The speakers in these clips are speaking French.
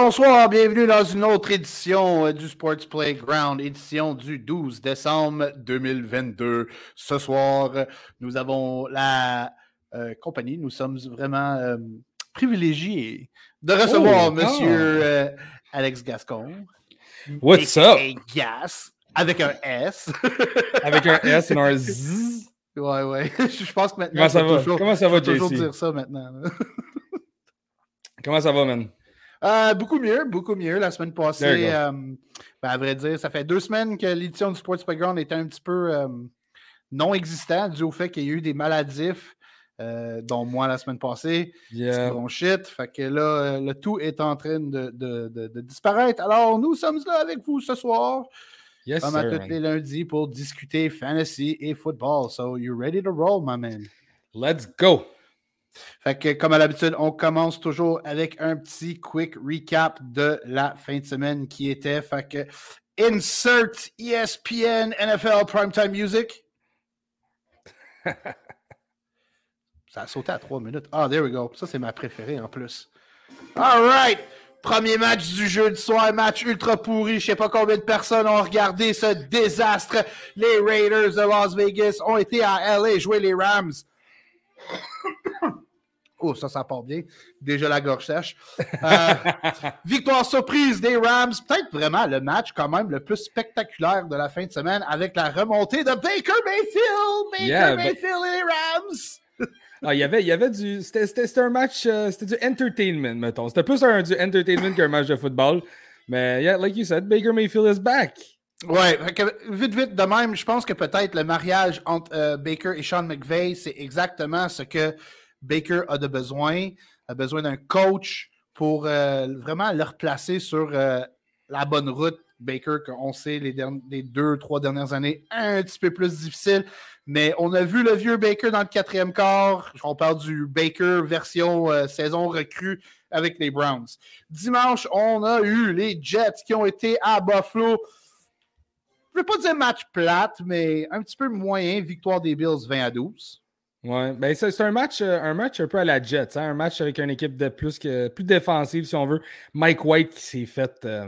Bonsoir, bienvenue dans une autre édition euh, du Sports Playground, édition du 12 décembre 2022. Ce soir, nous avons la euh, compagnie, nous sommes vraiment euh, privilégiés de recevoir Oh, Monsieur euh, Alex Gascon. What's up? Gas, avec un S. Avec un S et un Z. ouais, ouais. Je pense que maintenant, Comment ça va? toujours- Comment ça va, toujours dire ça maintenant. Comment ça va, man? Euh, beaucoup mieux, beaucoup mieux. La semaine passée, euh, ben, à vrai dire, ça fait deux semaines que l'édition du Sports Background était un petit peu euh, non existant dû au fait qu'il y a eu des maladifs, dont moi la semaine passée, Yeah. bronchite. Fait que là, le tout est en train de, de- de- de disparaître. Alors, nous sommes là avec vous ce soir, Yes, comme à sir, tous man. les lundis, pour discuter fantasy et football. So, you ready to roll, my man? Let's go. Fait que, comme à l'habitude, on commence toujours avec un petit quick recap de la fin de semaine qui était. Fait que, insert ESPN NFL Primetime Music. Ça a sauté à trois minutes. Ah, there we go. Ça, c'est ma préférée en plus. All right. Premier match du jeudi soir, match ultra pourri. Je sais pas combien de personnes ont regardé ce désastre. Les Raiders de Las Vegas ont été à LA jouer les Rams. Oh, ça, ça part bien. Déjà la gorge sèche. Euh, victoire surprise des Rams. Peut-être vraiment le match quand même le plus spectaculaire de la fin de semaine avec la remontée de Baker Mayfield. Baker Yeah, but- Mayfield et les Rams. Ah, il y avait, il y avait du. C'était un match. euh, c'était du entertainment, mettons. C'était plus un, du entertainment qu'un match de football. Mais, yeah, like you said, Baker Mayfield is back. Ouais, vite, vite, de même, je pense que peut-être le mariage entre euh, Baker et Sean McVay, c'est exactement ce que Baker a besoin. A besoin d'un coach pour euh, vraiment le replacer sur euh, la bonne route. Baker, qu'on sait les deux, trois dernières années, un petit peu plus difficile. Mais on a vu le vieux Baker dans le quatrième quart. On parle du Baker version euh, saison recrue avec les Browns. Dimanche, on a eu les Jets qui ont été à Buffalo je ne veux pas dire match plate, mais un petit peu moyen. Victoire des Bills 20 à 12. Ouais, ben c'est un match, euh, un match un peu à la Jets, hein, un match avec une équipe de plus que plus défensive si on veut. Mike White qui s'est fait. euh,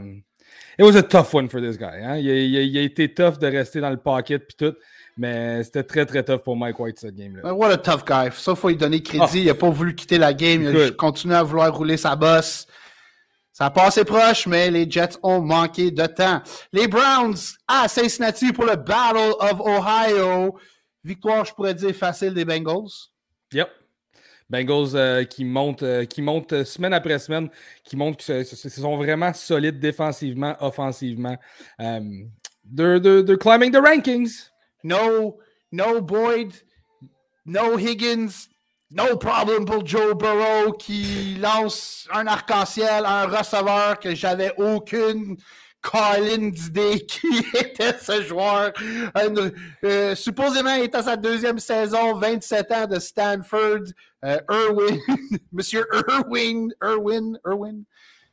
It was a tough one for this guy. Hein? Il, a, il a- il a été tough de rester dans le pocket puis tout, mais c'était très très tough pour Mike White cette game là. What a tough guy. Ça, il faut lui donner crédit. Ah. Il n'a pas voulu quitter la game. Il a continué à vouloir rouler sa bosse. Ça a passé proche, mais les Jets ont manqué de temps. Les Browns à Cincinnati pour le Battle of Ohio. Victoire, je pourrais dire, facile des Bengals. Yep. Bengals euh, qui montent, euh, qui montent euh, semaine après semaine, qui montrent qu'ils sont vraiment solides défensivement, offensivement. Um, they're, they're, they're climbing the rankings. No, no Boyd, no Higgins, no problem pour Joe Burrow qui lance un arc-en-ciel à un receveur que j'avais aucune Colin d'idée qui était ce joueur. Euh, supposément, il est à sa deuxième saison, 27 ans de Stanford. Euh, Irwin, Monsieur Irwin, Irwin, Irwin?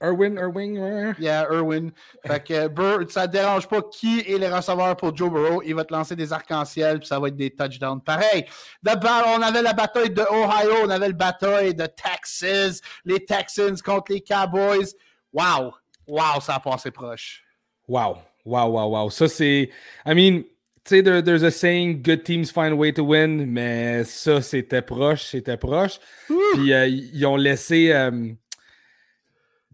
Irwin, Irwin, ouais. Yeah, Irwin. Fait que Bur- ça ne dérange pas qui est les receveurs pour Joe Burrow. Il va te lancer des arcs-en-ciel, puis ça va être des touchdowns. Pareil. Battle, on avait la bataille de Ohio, on avait la bataille de Texas, les Texans contre les Cowboys. Wow! Wow, ça a passé proche. Wow. Wow, wow, wow. Ça, c'est. I mean, tu sais, there- there's a saying good teams find a way to win, mais ça, c'était proche, c'était proche. Puis euh, ils ont laissé. euh,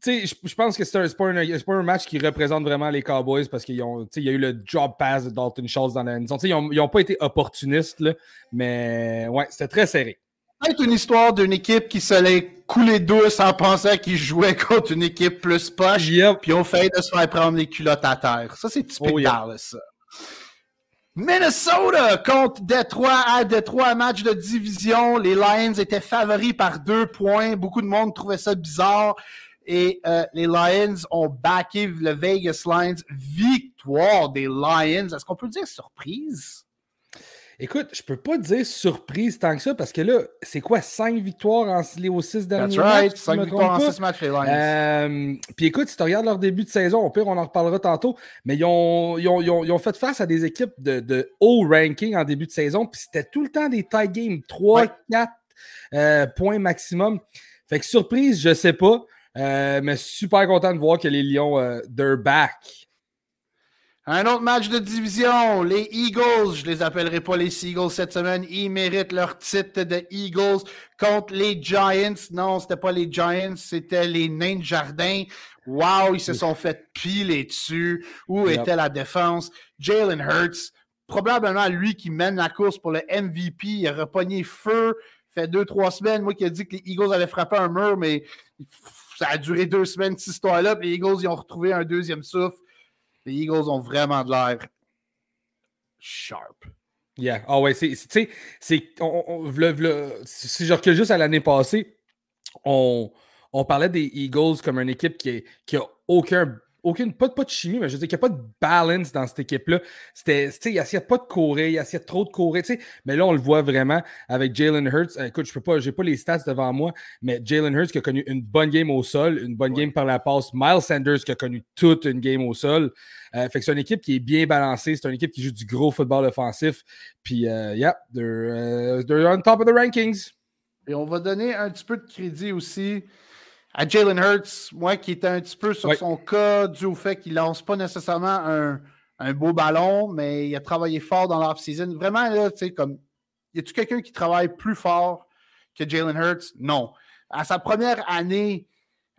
tu sais, je- pense que c'est pas, un- match qui représente vraiment les Cowboys parce qu'il y a eu le drop pass de Dalton Schultz dans la maison. Ils n'ont pas été opportunistes, là, mais ouais, c'était très serré. C'est une histoire d'une équipe qui se l'est coulée douce en pensant qu'ils jouaient contre une équipe plus poche. Yep. Puis on fait de se faire prendre les culottes à terre. Ça, c'est typique Oh, ça. Minnesota contre Détroit à Détroit, match de division. Les Lions étaient favoris par deux points. Beaucoup de monde trouvait ça bizarre. Et euh, les Lions ont backé le Vegas Lions. Victoire des Lions. Est-ce qu'on peut dire surprise? Écoute, je peux pas dire surprise tant que ça parce que là, c'est quoi, 5 victoires en, aux 6 derniers That's right. matchs? si je 5 me victoires en trompe pas? 6 matchs, les Lions. Euh, Puis écoute, si tu regardes leur début de saison, au pire, on en reparlera tantôt, mais ils ont, ils ont- ils ont- ils ont fait face à des équipes de, de haut ranking en début de saison, puis c'était tout le temps des tie games, 3, Ouais. 4 euh, points maximum. Fait que surprise, je sais pas. mais super content de voir que les Lions, they're back. Un autre match de division, les Eagles, je les appellerai pas les Seagulls cette semaine, ils méritent leur titre de Eagles contre les Giants. Non, c'était pas les Giants, c'était les Nains de Jardin. Wow, ils se sont fait piler dessus. Où était la défense? Jalen Hurts, probablement lui qui mène la course pour le MVP. Il a repogné feu. Fait deux, trois semaines, moi qui ai dit que les Eagles avaient frappé un mur, mais ça a duré deux semaines, cette histoire-là. Les Eagles, ils ont retrouvé un deuxième souffle. Les Eagles ont vraiment de l'air sharp. Yeah. Ah ouais, c'est. c'est si je recule juste à l'année passée, on, on parlait des Eagles comme une équipe qui, qui a aucun aucune, pas, pas de chimie, mais je veux dire qu'il n'y a pas de balance dans cette équipe-là. C'était, il n'y a, pas de courir, il y a trop de courir, mais là, on le voit vraiment avec Jalen Hurts. Euh, écoute, je peux pas, j'ai pas les stats devant moi, mais Jalen Hurts qui a connu une bonne game au sol, une bonne game par la passe. Miles Sanders qui a connu toute une game au sol. Euh, fait que c'est une équipe qui est bien balancée, c'est une équipe qui joue du gros football offensif. Puis, euh, yeah, they're, they're on top of the rankings. Et on va donner un petit peu de crédit aussi à Jalen Hurts, moi qui était un petit peu sur son cas dû au fait qu'il lance pas nécessairement un, beau ballon, mais il a travaillé fort dans l'off-season. Vraiment, là, tu sais, comme, y a-tu quelqu'un qui travaille plus fort que Jalen Hurts? Non. À sa première année,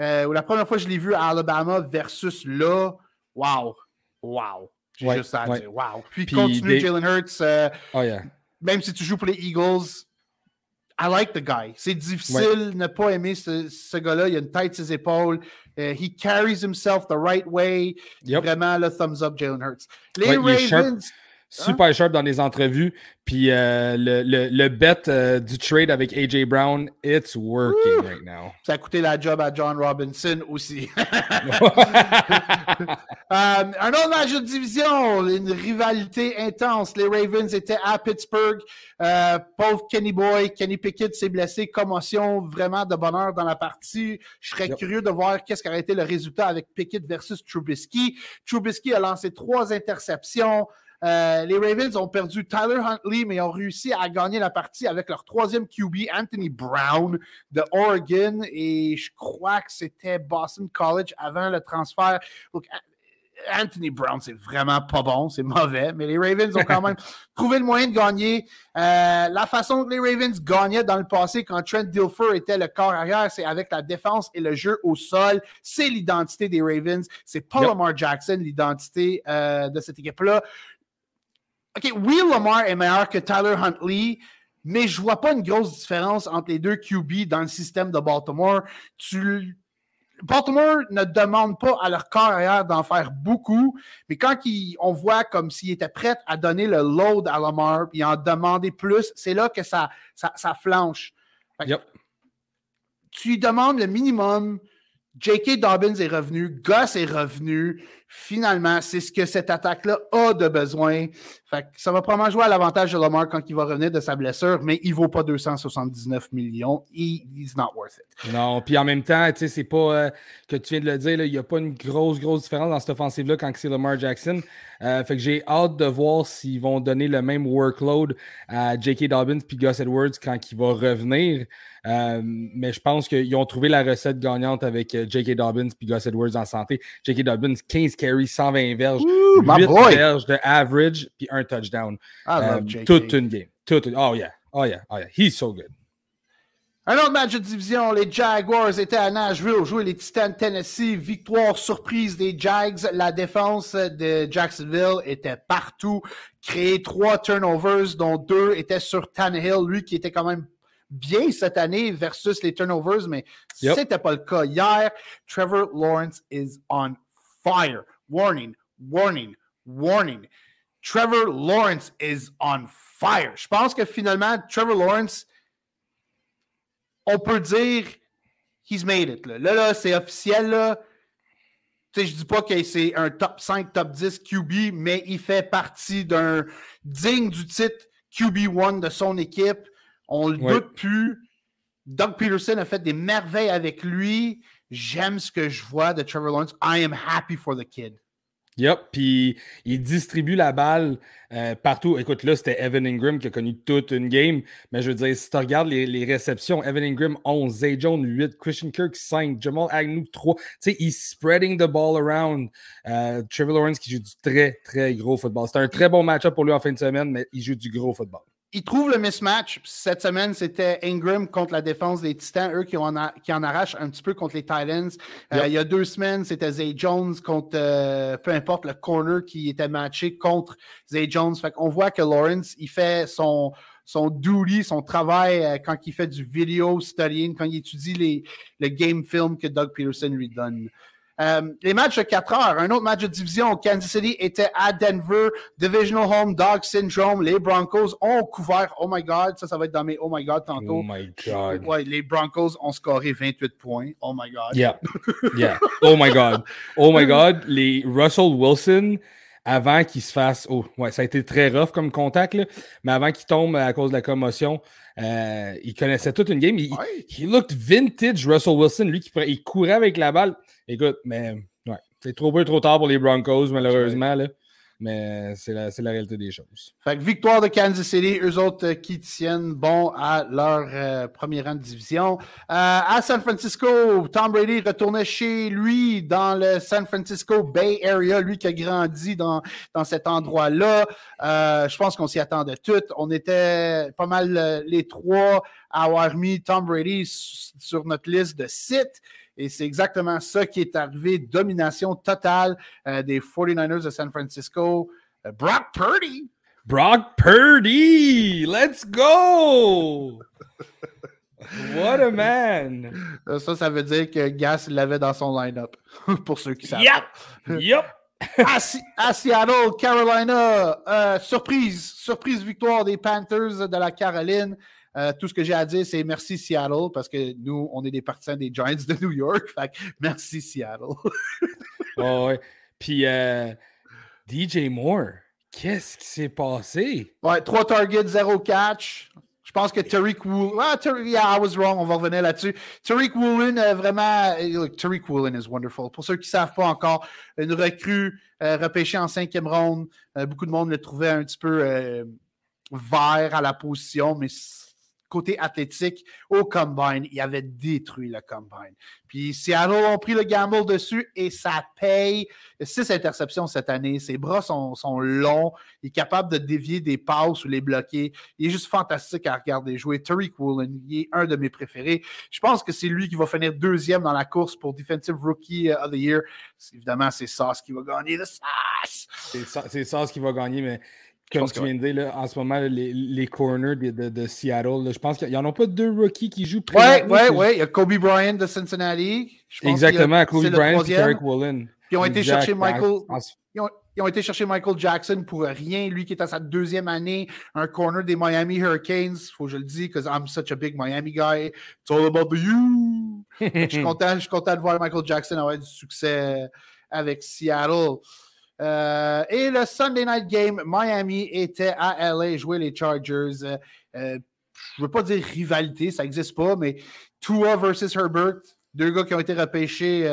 euh, ou la première fois que je l'ai vu à Alabama versus là, wow, wow. J'ai juste à dire, wow. Puis, continue Jalen Hurts. Euh, oh, yeah. Même si tu joues pour les Eagles, I like the guy. C'est difficile de ne pas aimer ce, ce gars-là. Il a une tête ses épaules. Uh, he carries himself the right way. Vraiment, le thumbs up, Jalen Hurts. Les Ravens. Super sharp dans les entrevues. Puis euh, le, le, le, bet euh, du trade avec AJ Brown, it's working right now. Ça a coûté la job à John Robinson aussi. Euh, un autre match de division, une rivalité intense. Les Ravens étaient à Pittsburgh. pauvre Kenny Boy, Kenny Pickett s'est blessé, commotion vraiment de bonheur dans la partie. Je serais curieux de voir qu'est-ce qui aurait été le résultat avec Pickett versus Trubisky. Trubisky a lancé trois interceptions. Euh, les Ravens ont perdu Tyler Huntley, mais ont réussi à gagner la partie avec leur troisième QB, Anthony Brown de Oregon. Et je crois que c'était Boston College avant le transfert. Anthony Brown, c'est vraiment pas bon, c'est mauvais, mais les Ravens ont quand même trouvé le moyen de gagner. Euh, la façon que les Ravens gagnaient dans le passé quand Trent Dilfer était le corps arrière, c'est avec la défense et le jeu au sol. C'est l'identité des Ravens. C'est pas Lamar Jackson, l'identité euh, de cette équipe-là. OK, oui, Lamar est meilleur que Tyler Huntley, mais je vois pas une grosse différence entre les deux QB dans le système de Baltimore. Baltimore ne demande pas à leur carrière d'en faire beaucoup, mais quand on voit comme s'il était prêt à donner le load à Lamar et en demander plus, c'est là que ça, ça, flanche. Tu lui demandes le minimum. J.K. Dobbins est revenu, Gus est revenu. Finalement, c'est ce que cette attaque-là a de besoin. Fait ça va probablement jouer à l'avantage de Lamar quand il va revenir de sa blessure, mais il ne vaut pas 279 millions. He, he's not worth it. Non, puis en même temps, tu sais, c'est pas euh, que tu viens de le dire, il n'y a pas une grosse, grosse différence dans cette offensive-là quand c'est Lamar Jackson. Euh, fait que j'ai hâte de voir s'ils vont donner le même workload à J.K. Dobbins puis Gus Edwards quand il va revenir. Euh, mais je pense qu'ils ont trouvé la recette gagnante avec J.K. Dobbins puis Gus Edwards en santé. J.K. Dobbins, 15 carries, 120 verges, 8 verges de average, puis un touchdown. Euh, toute une game. Toute une... Oh yeah. Oh yeah. Oh yeah. He's so good. Un autre match de division, les Jaguars étaient à Nashville, jouer les Titans Tennessee. Victoire surprise des Jags. La défense de Jacksonville était partout. Créé trois turnovers, dont deux étaient sur Tannehill, lui qui était quand même bien cette année versus les turnovers, mais ce n'était pas le cas hier. Trevor Lawrence is on fire. Warning, warning, warning. Trevor Lawrence is on fire. Je pense que finalement, Trevor Lawrence, on peut dire he's made it. Là, là, c'est officiel. Là. Je ne dis pas que c'est un top 5, top 10 QB, mais il fait partie d'un digne du titre QB1 de son équipe. On le doute plus. Doug Peterson a fait des merveilles avec lui. J'aime ce que je vois de Trevor Lawrence. I am happy for the kid. Yep, puis il distribue la balle euh, partout. Écoute, là, c'était Evan Ingram qui a connu toute une game, mais je veux dire, si tu regardes les, réceptions, Evan Ingram 11, Zay Jones 8, Christian Kirk 5, Jamal Agnew 3. Tu sais, il spreading the ball around. Euh, Trevor Lawrence qui joue du très, très gros football. C'était un très bon match-up pour lui en fin de semaine, mais il joue du gros football il trouve le mismatch. Cette semaine, c'était Ingram contre la défense des Titans, eux qui, en, qui en arrachent un petit peu contre les Titans. Euh, il y a deux semaines, c'était Zay Jones contre, euh, peu importe, le corner qui était matché contre Zay Jones. Fait qu'on voit que Lawrence, il fait son, son duty, son travail euh, quand il fait du video studying, quand il étudie les, le game film que Doug Peterson lui donne. Euh, les matchs de 4 heures, un autre match de division, Kansas City était à Denver, Divisional Home Dog Syndrome. Les Broncos ont couvert, oh my God, ça, ça va être dans mes oh my God tantôt. Oh my God. Ouais, les Broncos ont scoré 28 points. Oh my God. Yeah. Yeah. Oh my God. Oh my God. Les Russell Wilson, avant qu'il se fasse. Oh, ouais, ça a été très rough comme contact, là, mais avant qu'il tombe à cause de la commotion, euh, il connaissait toute une game. Il, looked vintage, Russell Wilson, lui qui il courait avec la balle. Écoute, mais ouais, c'est trop peu trop tard pour les Broncos, malheureusement. Là. Mais c'est la, réalité des choses. Fait que victoire de Kansas City, eux autres euh, qui tiennent bon à leur euh, premier rang de division. Euh, à San Francisco, Tom Brady retournait chez lui dans le San Francisco Bay Area, lui qui a grandi dans, dans cet endroit-là. je pense qu'on s'y attendait tous. On était pas mal les trois à avoir mis Tom Brady sur notre liste de sites. Et c'est exactement ça qui est arrivé. Domination totale euh, des 49ers de San Francisco. Euh, Brock Purdy. Brock Purdy! Let's go! What a man! Euh, ça, ça veut dire que Gas l'avait dans son line-up. Pour ceux qui savent. Yep! Yep! à, Seattle, Carolina, surprise, surprise victoire des Panthers de la Caroline. Euh, tout ce que j'ai à dire, c'est merci Seattle, parce que nous, on est des partisans des Giants de New York. Fait merci Seattle. oh, ouais. Puis euh, DJ Moore, qu'est-ce qui s'est passé? Ouais, trois targets, zéro catch. Je pense que Tariq Woolen. Ah, Tariq, yeah, I was wrong. On va revenir là-dessus. Tariq Woolen, euh, vraiment. Look, Tariq Woolen is wonderful. Pour ceux qui ne savent pas encore, une recrue repêchée en cinquième ronde. beaucoup de monde le trouvait un petit peu vert à la position, mais côté athlétique au combine, il avait détruit le combine. Puis Seattle ont pris le gamble dessus et ça paye. Six interceptions cette année. Ses bras sont, longs. Il est capable de dévier des passes ou les bloquer. Il est juste fantastique à regarder jouer. Tariq Woolen, il est un de mes préférés. Je pense que c'est lui qui va finir deuxième dans la course pour Defensive Rookie of the Year. Évidemment, c'est Sauce qui va gagner. C'est Sauce qui va gagner, mais comme tu viens de dire, en ce moment, les, les corners de, de, Seattle, je pense qu'il n'y en a pas deux rookies qui jouent Oui, oui, oui. Il y a Kobe Bryant de Cincinnati. Exactement, Kobe Bryant et Derek Woolen. Ils ont été chercher Michael. Ils ont, été chercher Michael Jackson pour rien. Lui qui est à sa deuxième année, un corner des Miami Hurricanes. Faut que je le dise, parce que I'm such a big Miami guy. It's all about the you. je, suis content, je suis content de voir Michael Jackson avoir du succès avec Seattle. Euh, et le Sunday Night Game, Miami était à LA jouer les Chargers. Euh, euh, je ne veux pas dire rivalité, ça n'existe pas, mais Tua versus Herbert, deux gars qui ont été repêchés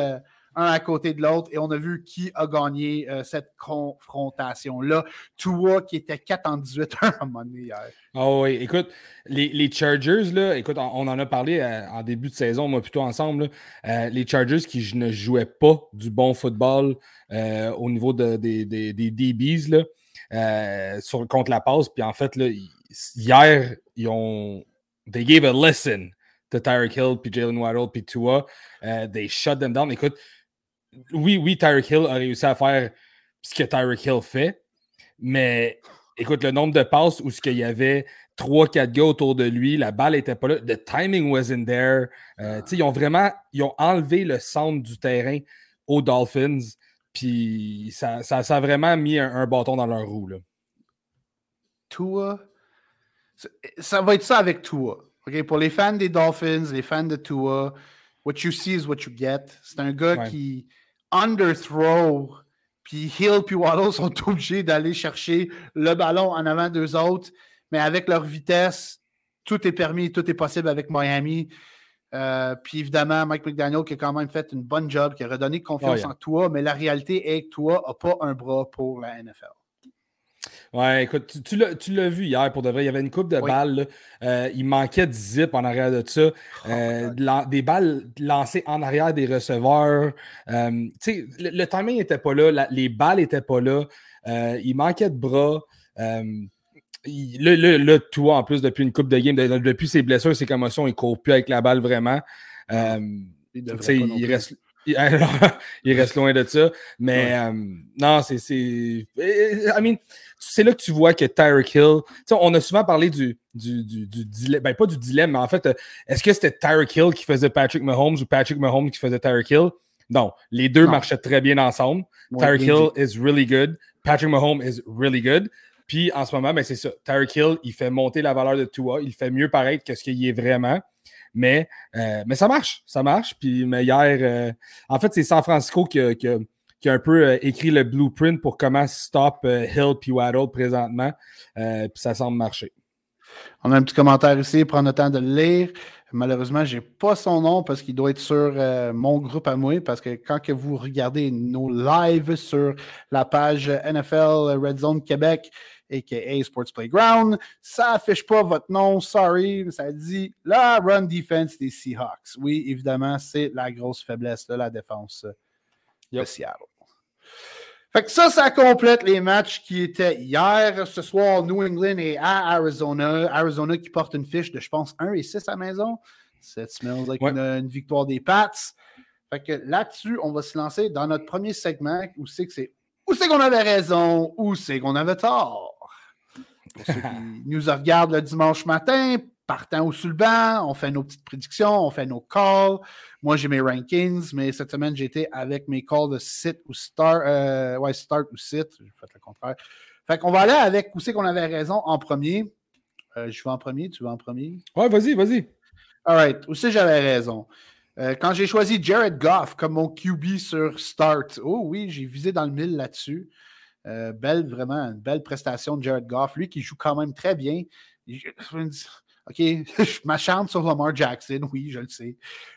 un à côté de l'autre et on a vu qui a gagné cette confrontation-là. Tua qui était 4 en 18 un à un moment donné hier. Oh oui, écoute, les, Chargers, là, écoute, on, en a parlé en début de saison, moi plutôt ensemble. les Chargers qui ne jouaient pas du bon football euh, au niveau des, DBs là, euh, sur, contre la passe. Puis en fait, là, hier, ils ont. They gave a lesson to Tyreek Hill, puis Jalen Waddle, puis Tua. They shut them down. Écoute, oui, oui, Tyreek Hill a réussi à faire ce que Tyreek Hill fait, mais écoute, le nombre de passes où il y avait 3-4 gars autour de lui, la balle n'était pas là, the timing wasn't there. ils ont vraiment ils ont enlevé le centre du terrain aux Dolphins. Puis ça, ça, ça, a vraiment mis un, bâton dans leur roue. Là. Tua, ça va être ça avec Tua. Pour les fans des Dolphins, les fans de Tua, what you see is what you get. C'est un gars qui underthrow, puis Hill puis Waddle sont obligés d'aller chercher le ballon en avant d'eux autres, mais avec leur vitesse, tout est permis, tout est possible avec Miami. Euh, puis évidemment, Mike McDaniel qui a quand même fait une bonne job, qui a redonné confiance oh, en toi, mais la réalité est que toi n'a pas un bras pour la NFL. Ouais, écoute, tu, tu l'as vu hier pour de vrai. Il y avait une coupe de balles. Euh, il manquait de zip en arrière de ça. Oh euh, des balles lancées en arrière des receveurs. Euh, le, le, timing n'était pas là. les balles n'étaient pas là. il manquait de bras. le, le, tout en plus, depuis une coupe de game, depuis ses blessures, ses commotions, il ne court plus avec la balle vraiment. il, il reste il reste loin de ça. Mais euh, non, c'est. I mean, c'est là que tu vois que Tyreek Hill. On a souvent parlé du, du, du, dilemme. Ben, pas du dilemme, mais en fait, est-ce que c'était Tyreek Hill qui faisait Patrick Mahomes ou Patrick Mahomes qui faisait Tyreek Hill? Non, les deux marchaient très bien ensemble. Tyreek Hill is really good. Patrick Mahomes is really good. Puis en ce moment, ben, c'est ça. Tyreek Hill, il fait monter la valeur de Tua. Il fait mieux paraître que ce qu'il est vraiment. Mais, euh, mais ça marche, ça marche. Puis mais hier, euh, en fait, c'est San Francisco qui a, un peu euh, écrit le blueprint pour comment stop Hill puis Waddle présentement. puis ça semble marcher. On a un petit commentaire ici, prendre le temps de le lire. Malheureusement, je n'ai pas son nom parce qu'il doit être sur mon groupe à moi. Parce que quand que vous regardez nos lives sur la page NFL Red Zone Québec, a.k.a. Sports Playground. Ça affiche pas votre nom, sorry, ça dit la run defense des Seahawks. Oui, évidemment, c'est la grosse faiblesse de la défense de Seattle. Fait que ça, ça complète les matchs qui étaient hier. Ce soir, New England est à Arizona. Arizona qui porte une fiche de, je pense, 1 et 6 à la maison. Ça smells like une, victoire des Pats. Fait que là-dessus, on va se lancer dans notre premier segment où c'est que c'est où c'est qu'on avait raison, où c'est qu'on avait tort? Pour ceux qui nous regardent le dimanche matin, partant au banc, on fait nos petites prédictions, on fait nos calls. Moi, j'ai mes rankings, mais cette semaine, j'étais avec mes calls de sit ou start. Euh, ouais, start ou sit. J'ai fait le contraire. Fait qu'on va aller avec où c'est qu'on avait raison en premier. Euh, je vais en premier, tu vas en premier? Ouais, vas-y, vas-y. All right. Où c'est j'avais raison? Euh, quand j'ai choisi Jared Goff comme mon QB sur Start, oh oui, j'ai visé dans le mille là-dessus. Euh, belle, vraiment, une belle prestation de Jared Goff. Lui qui joue quand même très bien. OK, je m'acharne sur Lamar Jackson, oui, je le sais.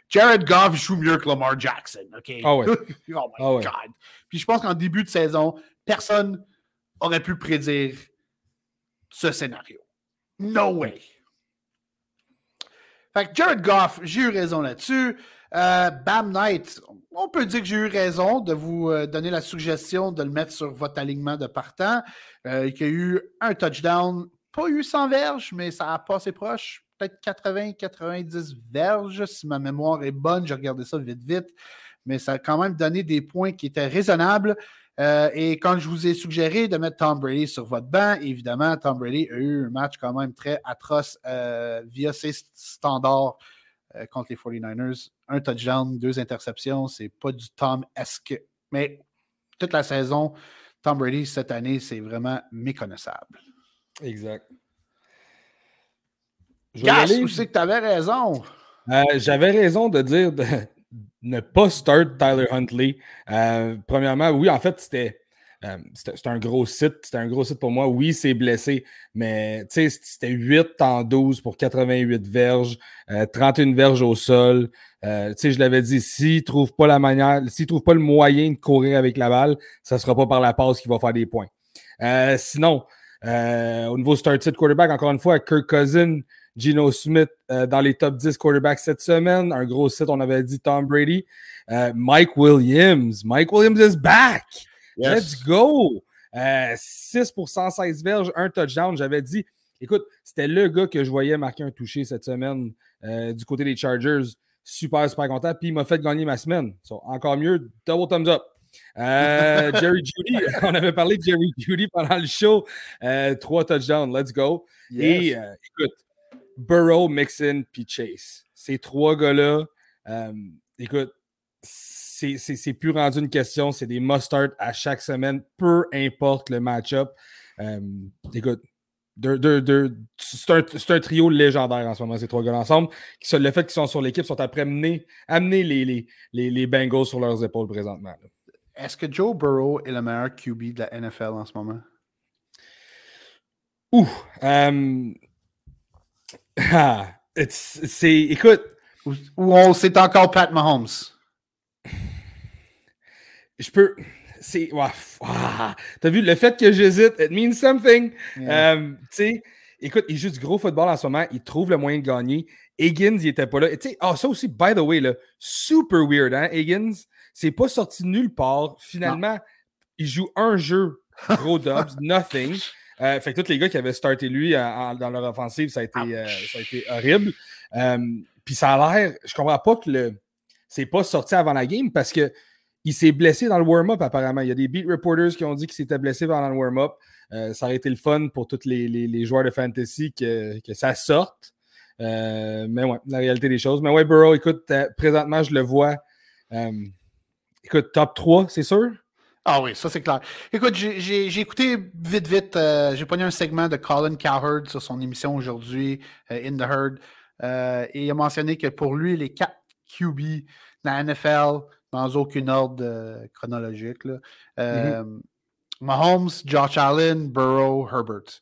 Jared Goff joue mieux que Lamar Jackson, OK? Ah ouais. oh my ah God. Puis je pense qu'en début de saison, personne aurait pu prédire ce scénario. No way. Fait que Jared Goff, j'ai eu raison là-dessus. Euh, Bam Knight, on peut dire que j'ai eu raison de vous euh, donner la suggestion de le mettre sur votre alignement de partant. Euh, il y a eu un touchdown, pas eu 100 verges, mais ça a passé proche. Peut-être 80-90 verges, si ma mémoire est bonne. J'ai regardé ça vite, vite. Mais ça a quand même donné des points qui étaient raisonnables. et quand je vous ai suggéré de mettre Tom Brady sur votre banc, évidemment, Tom Brady a eu un match quand même très atroce via ses standards euh, contre les 49ers. Un touchdown, deux interceptions, c'est pas du Tom-esque. Mais toute la saison, Tom Brady, cette année, c'est vraiment méconnaissable. Exact. Gas, où c'est que tu avais raison? Euh, j'avais raison de dire de ne pas start Tyler Huntley. Euh, premièrement, oui, en fait, c'était c'est un gros site. C'était un gros site pour moi. Oui, c'est blessé, mais c'était 8 en 12 pour 88 verges, 31 euh, verges au sol. Euh, je l'avais dit, s'il ne trouve pas la manière, s'il trouve pas le moyen de courir avec la balle, ça ne sera pas par la passe qu'il va faire des points. sinon, au niveau start sit quarterback, encore une fois, Kirk Cousin, Gino Smith dans les top 10 quarterbacks cette semaine. Un gros site, on avait dit Tom Brady. Mike Williams. Mike Williams is back. Let's go! 6 pour 116 verges, un touchdown. J'avais dit, écoute, c'était le gars que je voyais marquer un toucher cette semaine euh, du côté des Chargers. Super, super content. Puis il m'a fait gagner ma semaine. encore mieux, double thumbs up. Euh, Jerry Judy, on avait parlé de Jerry Judy pendant le show. Euh, trois touchdowns, let's go. Et écoute, Burrow, Mixon, puis Chase. Ces trois gars-là, écoute, c'est plus rendu une question, c'est des must-start à chaque semaine, peu importe le match-up. Euh, écoute, c'est un, trio légendaire en ce moment, ces trois gars ensemble. le fait qu'ils sont sur l'équipe sont après amener, amener les, les, les, Bengals sur leurs épaules présentement. Est-ce que Joe Burrow est le meilleur QB de la NFL en ce moment? Ouh! Euh, c'est, écoute, Ou, on c'est encore Pat Mahomes? Je peux. C'est. T'as vu, le fait que j'hésite, it means something. Euh, tu sais, écoute, il joue du gros football en ce moment. Il trouve le moyen de gagner. Higgins, il était pas là. Tu sais, oh, ça aussi, by the way, là, super weird, hein, Higgins? C'est pas sorti nulle part. Finalement, il joue un jeu, gros dubs, nothing. Euh, fait que tous les gars qui avaient starté lui dans leur offensive, ça a été, euh, ça a été horrible. Puis ça a l'air, je comprends pas que le c'est pas sorti avant la game parce que il s'est blessé dans le warm-up apparemment. Il y a des beat reporters qui ont dit qu'il s'était blessé pendant le warm-up. ça aurait été le fun pour tous les, les, joueurs de fantasy que, que ça sorte. mais ouais, la réalité des choses. Mais ouais, Burrow, écoute, présentement, je le vois. écoute, top 3, c'est sûr? Ah oui, ça c'est clair. Écoute, j'ai écouté vite, vite, euh, j'ai pogné un segment de Colin Cowherd sur son émission aujourd'hui, euh, In the Herd, euh, et il a mentionné que pour lui, les quatre QB dans la NFL, dans aucun ordre chronologique, là, mm-hmm. Mahomes, Josh Allen, Burrow, Herbert.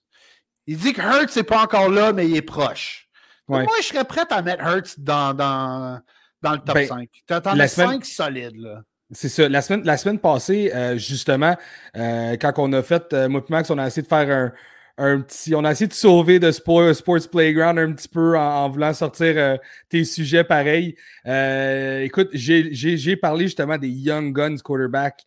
Il dit que Hurts n'est pas encore là, mais il est proche. Moi, je serais prêt à mettre Hurts dans, dans, dans le top 5. Tu en as 5 solides, là. C'est ça. La semaine, la semaine passée, euh, justement, euh, quand on a fait, euh, moi Max, on a essayé de faire un, petit. On a essayé de sauver de Sports Playground un petit peu en, voulant sortir tes sujets pareils. écoute, j'ai parlé justement des Young Guns quarterback.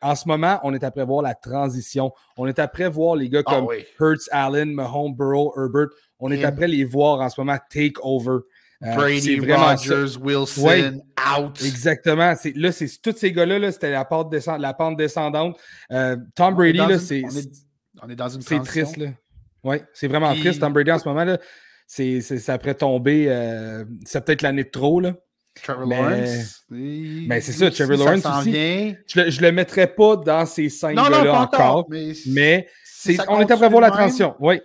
en ce moment, on est après voir la transition. On est après voir les gars ah comme Hertz, Allen, Mahomes, Burrow, Herbert. On est après les voir en ce moment take over. Euh, Brady, Rogers, Wilson, out. Exactement. Là, c'est tous ces gars-là, -là, c'était la, pente descendante. Euh, Tom Brady, là, c'est. On, est dans une C'est triste, là. Oui, c'est vraiment triste. Tom Brady, en ce moment, là, c'est, ça pourrait tomber. Euh, c'est peut-être l'année de trop, là. Trevor Lawrence. Mais c'est ça, Trevor Lawrence aussi. Je le, je le mettrais pas dans ces cinq gars-là encore. mais, mais on est après voir la transition. Oui,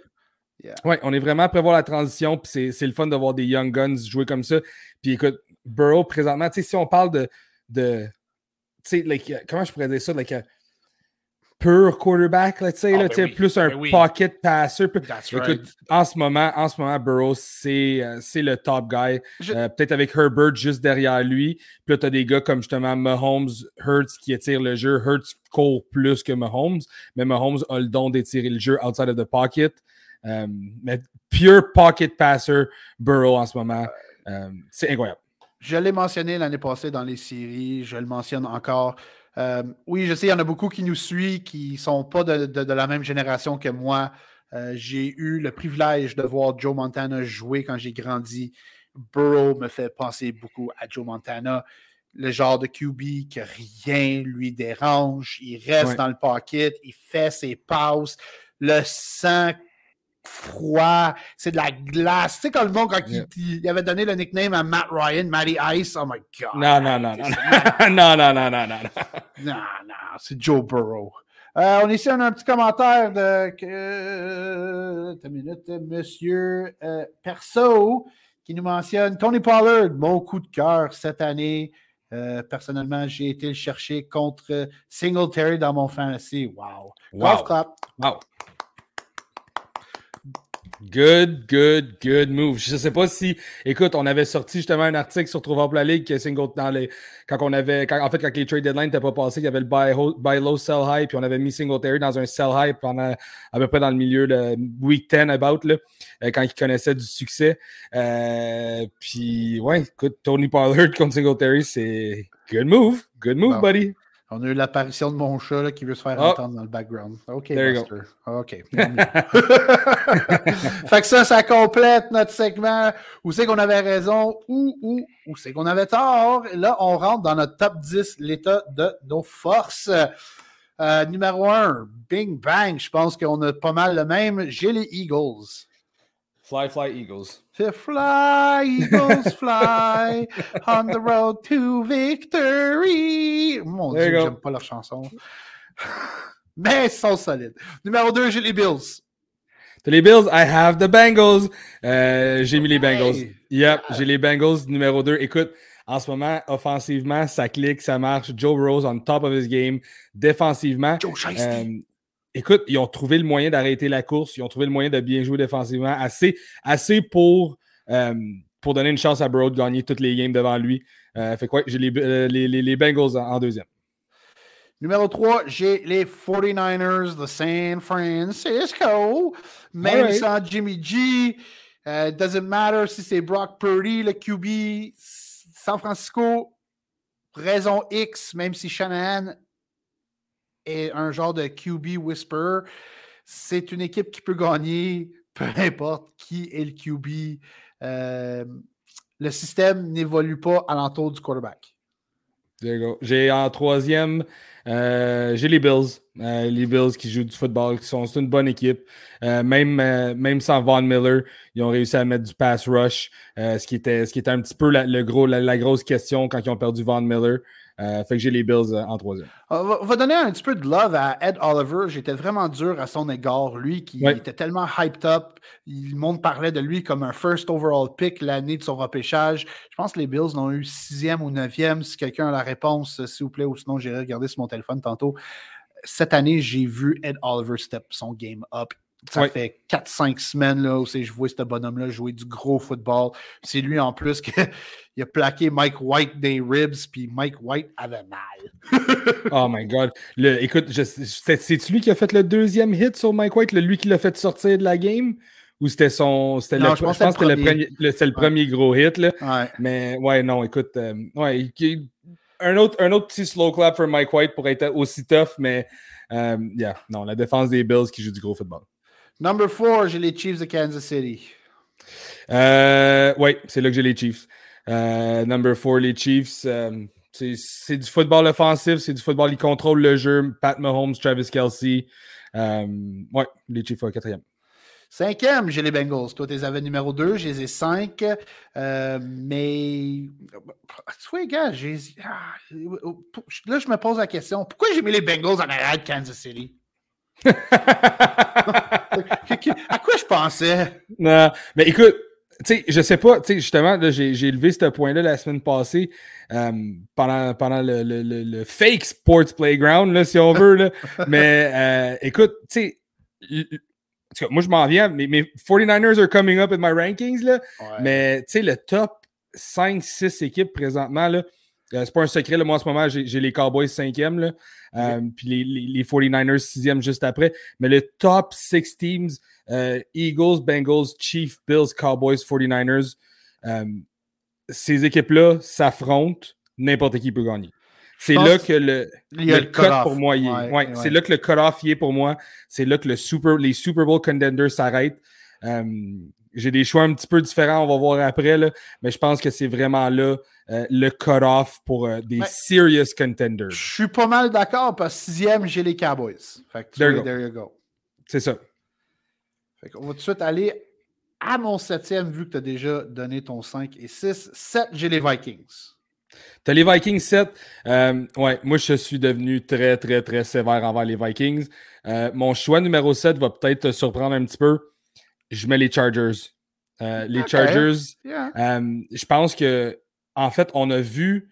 oui, on est vraiment à voir la transition, puis c'est le fun de voir des Young Guns jouer comme ça. Puis écoute, Burrow, présentement, tu sais, si on parle de. de tu sais, comment je pourrais dire ça? Like a pur quarterback, sais, ah, ben plus un ben pocket passer. Écoute, en ce moment, en ce moment, Burrow, c'est euh, le top guy. Euh, peut-être avec Herbert juste derrière lui. Puis là, tu as des gars comme justement Mahomes, Hurts qui étirent le jeu. Hurts court plus que Mahomes, mais Mahomes a le don d'étirer le jeu outside of the pocket. Euh, mais pure pocket passer, Burrow en ce moment, euh, c'est incroyable. Je l'ai mentionné l'année passée dans les séries, je le mentionne encore. Euh, oui, je sais, il y en a beaucoup qui nous suivent, qui ne sont pas de, la même génération que moi. j'ai eu le privilège de voir Joe Montana jouer quand j'ai grandi. Burrow me fait penser beaucoup à Joe Montana. Le genre de QB que rien lui dérange. Il reste dans le pocket, il fait ses passes. Le sang froid, c'est de la glace. Tu sais, quand le monde, quand il, avait donné le nickname à Matt Ryan, Matty Ice, oh my God. Non, non, non, non. non, non, non, non, non. Non, non, c'est Joe Burrow. Euh, on est ici, on a un petit commentaire de que, une minute, Monsieur euh, Perso qui nous mentionne Tony Pollard, mon coup de cœur cette année. Euh, personnellement, j'ai été le chercher contre Singletary dans mon fantasy. Wow. Wow. Clap. Wow. Good, good, good move. Je ne sais pas si, écoute, on avait sorti justement un article sur Trouver la Ligue que single dans les, quand on avait, en fait, quand les trade deadlines n'étaient pas passés, il y avait le buy, low, sell high, puis on avait mis Singletary dans un sell high pendant à peu près dans le milieu de week 10 about, là, euh, quand il connaissait du succès. Euh, puis, ouais, écoute, Tony Pollard contre Singletary, c'est good move. Good move, buddy. On a eu l'apparition de mon chat qui veut se faire oh. entendre dans le background. OK, Master. OK. fait que ça, ça complète notre segment. Où c'est qu'on avait raison ou où, où c'est qu'on avait tort. là, on rentre dans notre top 10, l'état de nos forces. Euh, numéro 1, Bing Bang. Je pense qu'on a pas mal le même. J'ai les Eagles. Fly, fly, Eagles. Fly, Eagles, fly on the road to victory. Mon Dieu, j'aime pas leur chanson. Mais ils sont solides. Numéro 2, j'ai les Bills. les Bills, I have the Bengals. Euh, j'ai mis les Bengals. Yep, j'ai les Bengals. Numéro 2, écoute, en ce moment, offensivement, ça clique, ça marche. Joe Rose on top of his game. Défensivement, Joe écoute, ils ont trouvé le moyen d'arrêter la course, ils ont trouvé le moyen de bien jouer défensivement, assez, assez pour, euh, pour donner une chance à Burrow de gagner toutes les games devant lui. fait quoi, j'ai les, les, les, Bengals en, deuxième. Numéro 3, j'ai les 49ers de San Francisco. Même sans Jimmy G. Uh, doesn't matter si c'est Brock Purdy, le QB. San Francisco, raison X, même si Shanahan un genre de QB whisper, c'est une équipe qui peut gagner, peu importe qui est le QB. Euh, le système n'évolue pas alentour du quarterback. J'ai en troisième, euh, j'ai les Bills. Euh, les Bills qui jouent du football, qui sont une bonne équipe. même, même sans Von Miller, ils ont réussi à mettre du pass rush, ce, qui était, ce qui était un petit peu la, la, grosse question quand ils ont perdu Von Miller. Euh, fait que j'ai les Bills euh, en troisième. On va, donner un petit peu de love à Ed Oliver. J'étais vraiment dur à son égard. Lui qui était tellement hyped up. Le monde parlait de lui comme un first overall pick l'année de son repêchage. Je pense que les Bills l'ont eu sixième ou neuvième. Si quelqu'un a la réponse, s'il vous plaît, ou sinon j'irai regarder sur mon téléphone tantôt. Cette année, j'ai vu Ed Oliver step son game up. Ça fait 4-5 semaines là, où je vois ce bonhomme-là jouer du gros football. C'est lui en plus qui a plaqué Mike White des ribs, puis Mike White avait mal. oh my God. Le, écoute, c'est lui qui a fait le deuxième hit sur Mike White, le, lui qui l'a fait sortir de la game? Ou c'était son. C'était le, je pense que c'était le, premier, le, premier gros hit. Là. Mais ouais, non, écoute. Euh, ouais, un, autre, un autre petit slow clap pour Mike White pour être aussi tough, mais euh, yeah, non, la défense des Bills qui joue du gros football. Number four, j'ai les Chiefs de Kansas City. Euh, oui, c'est là que j'ai les Chiefs. Euh, number four, les Chiefs. Euh, c'est du football offensif, c'est du football, ils contrôlent le jeu. Pat Mahomes, Travis Kelsey. ouais, les Chiefs au quatrième. Cinquième, j'ai les Bengals. Toi, tu les avais numéro 2, j'ai les ai cinq. mais, tu vois, gars, j'ai. Ah, là, je me pose la question pourquoi j'ai mis les Bengals en arrière de Kansas City? À quoi je pensais? Non, mais écoute, tu sais, je sais pas, tu sais, justement, j'ai levé ce point-là la semaine passée euh, pendant, pendant le, le, le, fake sports playground, là, si on veut. Là. mais euh, écoute, tu sais, moi je m'en viens, mes, mes 49ers are coming up in my rankings, là, mais tu sais, le top 5-6 équipes présentement, là, euh, c'est pas un secret, là, moi en ce moment, j'ai les Cowboys 5e, euh, puis les, les, 49ers 6e juste après. Mais le top 6 teams, euh, Eagles, Bengals, Chiefs, Bills, Cowboys, 49ers, ces équipes-là s'affrontent, n'importe qui peut gagner. C'est là que le, le, cut pour moi y est. C'est là que le cut-off y est pour moi. C'est là que le super, les Super Bowl contenders s'arrêtent. J'ai des choix un petit peu différents, on va voir après, là, mais je pense que c'est vraiment là euh, le cut-off pour euh, des serious contenders. Je suis pas mal d'accord parce que sixième, j'ai les Cowboys. Fait que there, you go. C'est ça. Fait on va tout de suite aller à mon septième, vu que tu as déjà donné ton 5 et 6. 7, j'ai les Vikings. Tu as les Vikings 7. Euh, ouais, moi, je suis devenu très, très, très sévère envers les Vikings. mon choix numéro 7 va peut-être te surprendre un petit peu. Je mets les Chargers. les Chargers, je pense que en fait, on a vu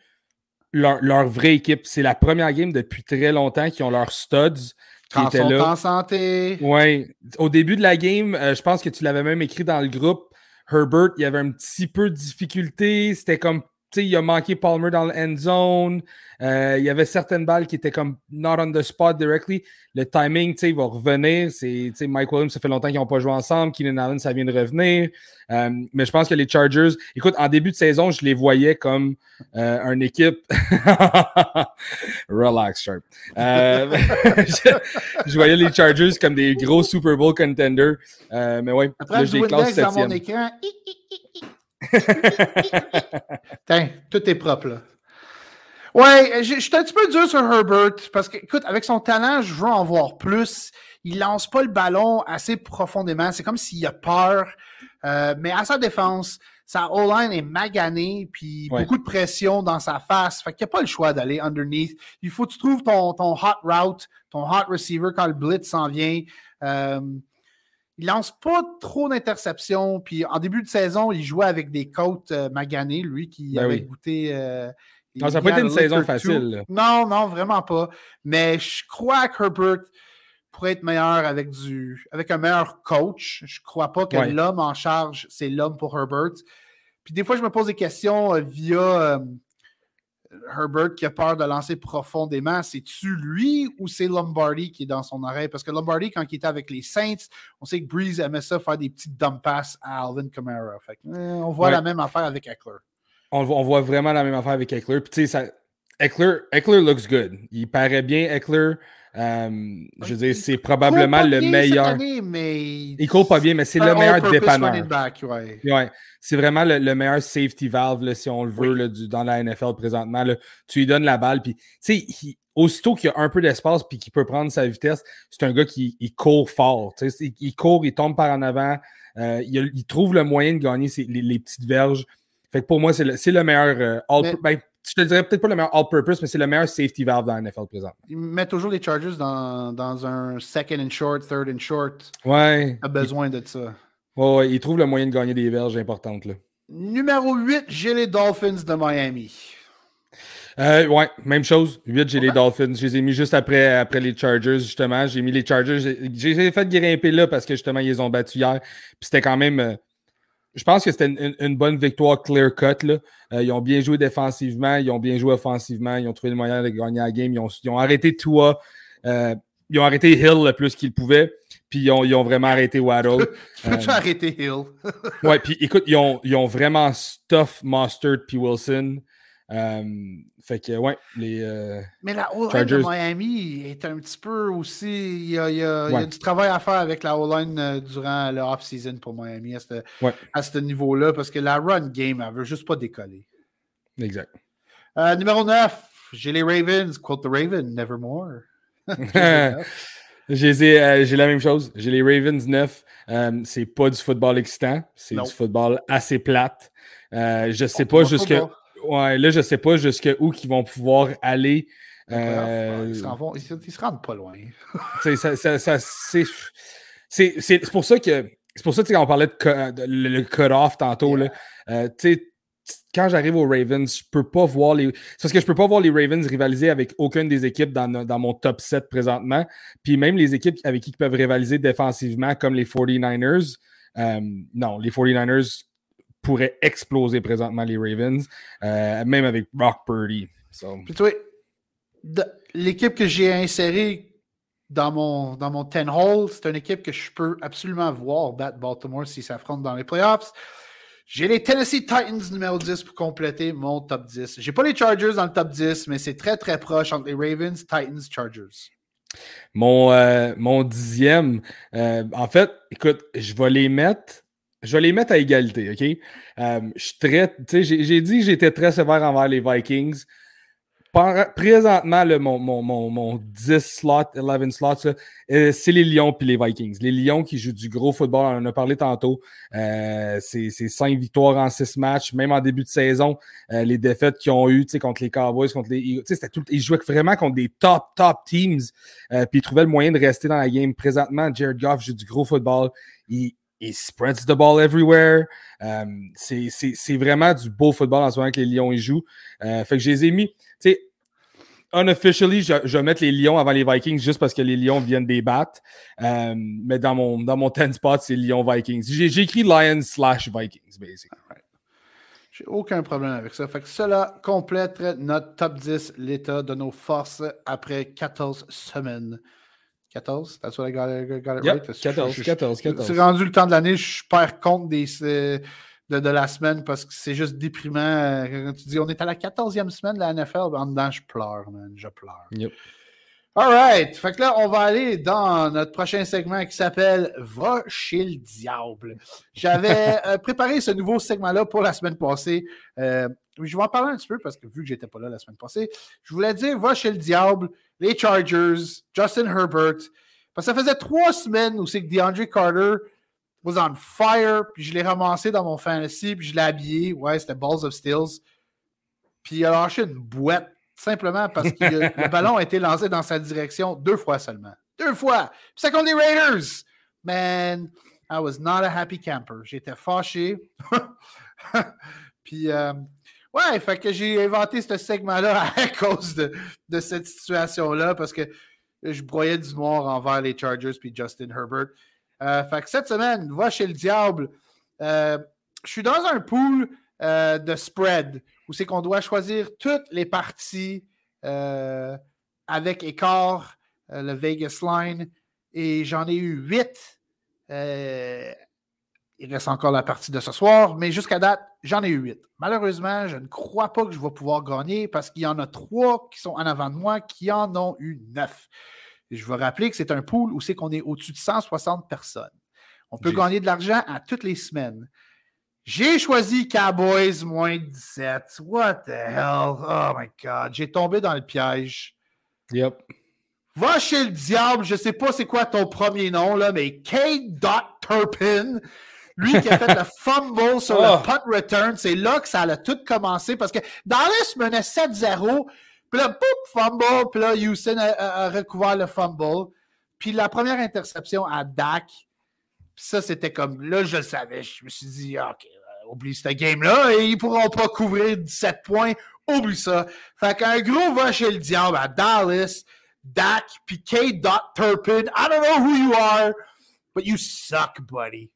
leur, vraie équipe. C'est la première game depuis très longtemps qui ont leurs studs qui étaient là. en santé. Oui. Au début de la game, euh, je pense que tu l'avais même écrit dans le groupe. Herbert, il y avait un petit peu de difficulté. C'était comme il a manqué Palmer dans le end zone. Euh, il y avait certaines balles qui étaient comme not on the spot directly. Le timing, il va revenir. C'est, Mike Williams, ça fait longtemps qu'ils n'ont pas joué ensemble. Keenan Allen, ça vient de revenir. Euh, mais je pense que les Chargers, écoute, en début de saison, je les voyais comme euh, une équipe. Relax, Sharp. je, voyais les Chargers comme des gros Super Bowl contenders. mais ouais, Après, là, j'ai classe septième. tout est propre, là. Ouais, je suis un petit peu dur sur Herbert parce que, écoute, avec son talent, je veux en voir plus. Il lance pas le ballon assez profondément. C'est comme s'il a peur. Euh, mais à sa défense, sa O-line est maganée, puis beaucoup de pression dans sa face. Fait qu'il n'y a pas le choix d'aller underneath. Il faut que tu trouves ton, ton hot route, ton hot receiver quand le blitz s'en vient. Euh, il lance pas trop d'interceptions. Puis en début de saison, il jouait avec des côtes euh, maganées, lui, qui ben avait goûté. Euh, non, ça n'a pas été une saison facile. Non, non, vraiment pas. Mais je crois que Herbert pourrait être meilleur avec, du, avec un meilleur coach. Je crois pas que l'homme en charge, c'est l'homme pour Herbert. Puis des fois, je me pose des questions euh, via euh, Herbert qui a peur de lancer profondément. C'est-tu lui ou c'est Lombardi qui est dans son oreille? Parce que Lombardi, quand il était avec les Saints, on sait que Breeze aimait ça faire des petites dump passes à Alvin Kamara. on voit la même affaire avec Eckler. On, voit vraiment la même affaire avec Eckler. Puis tu sais, Eckler, Eckler looks good. Il paraît bien, Eckler. Euh, je veux dire, c'est probablement le meilleur. Il court pas bien, mais c'est le meilleur dépanneur. Ouais. C'est vraiment le, meilleur safety valve, si on le veut, dans la NFL présentement. Tu lui donnes la balle, puis aussitôt qu'il y a un peu d'espace puis qu'il peut prendre sa vitesse, c'est un gars qui court fort. Il, court, il tombe par en avant, euh, il, trouve le moyen de gagner les, petites verges. Fait que pour moi, c'est le, meilleur euh, all, ben, je te dirais peut-être pas le meilleur all-purpose, mais c'est le meilleur safety valve dans la NFL présent. Il met toujours les Chargers dans, dans, un second and short, third and short. Ouais. Il a besoin de ça. Ouais, il trouve le moyen de gagner des verges importantes. Là. Numéro 8, j'ai les Dolphins de Miami. Euh, ouais, même chose. 8, j'ai les Dolphins. Je les ai mis juste après, après les Chargers, justement. J'ai mis les Chargers. J'ai fait grimper là parce que justement, ils les ont battus hier. Puis c'était quand même. Je pense que c'était une, bonne victoire clear cut. Là. Euh, ils ont bien joué défensivement, ils ont bien joué offensivement, ils ont trouvé le moyen de gagner la game. Ils ont, arrêté Tua, euh, ils ont arrêté Hill le plus qu'ils pouvaient, puis ils ont, vraiment arrêté Waddle. Tu euh, arrêté Hill. ouais, puis écoute, ils ont, ils ont vraiment stuff Mustard puis Wilson. Euh, fait que, ouais, les. Euh, Mais la O-line de Miami est un petit peu aussi. Il y a, il y a, du travail à faire avec la O-line euh, durant le off-season pour Miami à ce, niveau-là parce que la run game, elle veut juste pas décoller. Exact. numéro 9, j'ai les Ravens. Quote the Raven, nevermore. j'ai la même chose. J'ai les Ravens 9. c'est pas du football excitant. C'est du football assez plate. je sais pas jusqu'à. Ouais, là, je sais pas jusqu'où ils vont pouvoir aller. Euh... Ils, se se rendent pas loin. c'est pour ça que c'est pour ça que quand on parlait de, le cut-off tantôt, là, euh, quand j'arrive aux Ravens, je peux pas voir les. Parce que je peux pas voir les Ravens rivaliser avec aucune des équipes dans, dans, mon top 7 présentement. Puis même les équipes avec qui ils peuvent rivaliser défensivement, comme les 49ers. Euh, non, les 49ers pourrait exploser présentement les Ravens, euh, même avec Brock Purdy. Puis l'équipe que j'ai insérée dans mon, dans mon 10 hole, c'est une équipe que je peux absolument voir battre Baltimore s'ils s'affrontent dans les playoffs. J'ai les Tennessee Titans numéro 10 pour compléter mon top 10. J'ai pas les Chargers dans le top 10, mais c'est très très proche entre les Ravens, Titans, Chargers. Mon, euh, mon dixième, euh, en fait, écoute, je vais les mettre je vais les mettre à égalité, OK? Euh, j'ai dit que j'étais très sévère envers les Vikings. présentement, mon, mon, mon, 10 slot, 11 slots, euh, c'est les Lions puis les Vikings. Les Lions qui jouent du gros football, on en a parlé tantôt. Euh, c'est 5 victoires en 6 matchs, même en début de saison. les défaites qu'ils ont eues contre les Cowboys, contre les tout, ils jouaient vraiment contre des top, top teams. puis ils trouvaient le moyen de rester dans la game. Présentement, Jared Goff joue du gros football. Il, il spreads the ball everywhere. Euh, c'est vraiment du beau football en ce moment que les Lions y jouent. Euh, fait que je les ai mis, tu sais, unofficially, je, je, vais mettre les Lions avant les Vikings juste parce que les Lions viennent des battre. Euh, mais dans mon, dans mon 10 spot, c'est Lions-Vikings. J'ai écrit Lions slash Vikings, basically. J'ai aucun problème avec ça. Fait que cela complète notre top 10, l'état de nos forces après 14 semaines 14, that's what I got, got it right? 14, 14, 14. C'est rendu le temps de l'année, je perds compte des, euh, de, de, la semaine parce que c'est juste déprimant. Euh, quand tu dis on est à la 14e semaine de la NFL, en dedans, je pleure, man. Je pleure. Yep. All right. Fait que là, on va aller dans notre prochain segment qui s'appelle Va chez le diable. J'avais euh, préparé ce nouveau segment-là pour la semaine passée. Euh, je vais en parler un petit peu parce que vu que j'étais pas là la semaine passée, je voulais dire Va chez le diable, les Chargers, Justin Herbert. Parce que ça faisait trois semaines où c'est que DeAndre Carter was on fire, puis je l'ai ramassé dans mon fantasy, puis je l'ai habillé. Ouais, c'était Balls of Steels. Puis il a lâché une boîte simplement parce que le ballon a été lancé dans sa direction deux fois seulement. Deux fois. Puis ça compte les Raiders. Man, I was not a happy camper. J'étais fâché. Puis, euh, ouais, fait que j'ai inventé ce segment-là à cause de, cette situation-là parce que je broyais du noir envers les Chargers puis Justin Herbert. Euh, fait que cette semaine, va chez le diable. Euh, je suis dans un pool euh, de spread, où c'est qu'on doit choisir toutes les parties avec écart, le Vegas Line, et j'en ai eu huit. Il reste encore la partie de ce soir, mais jusqu'à date, j'en ai eu huit. Malheureusement, je ne crois pas que je vais pouvoir gagner parce qu'il y en a trois qui sont en avant de moi qui en ont eu neuf. je veux rappeler que c'est un pool où c'est qu'on est au-dessus de 160 personnes. On peut gagner de l'argent à toutes les semaines. J'ai choisi Cowboys moins 17. What the hell? Oh my God. J'ai tombé dans le piège. Yep. Va chez le diable. Je sais pas c'est quoi ton premier nom, là, mais Kate Dot Turpin. Lui qui a fait le fumble sur le oh. punt return, c'est là que ça a tout commencé parce que Dallas menait 7-0. Puis là, pouf, fumble. Puis là, Houston a, recouvert le fumble. Puis la première interception à Dak, ça, c'était comme là, je le savais. Je me suis dit, ah, OK, oublie cette game-là et ils pourront pas couvrir 17 points. Oublie ça. Fait qu'un gros va chez le diable à Dallas, Dak, puis K. Turpin. I don't know who you are, but you suck, buddy.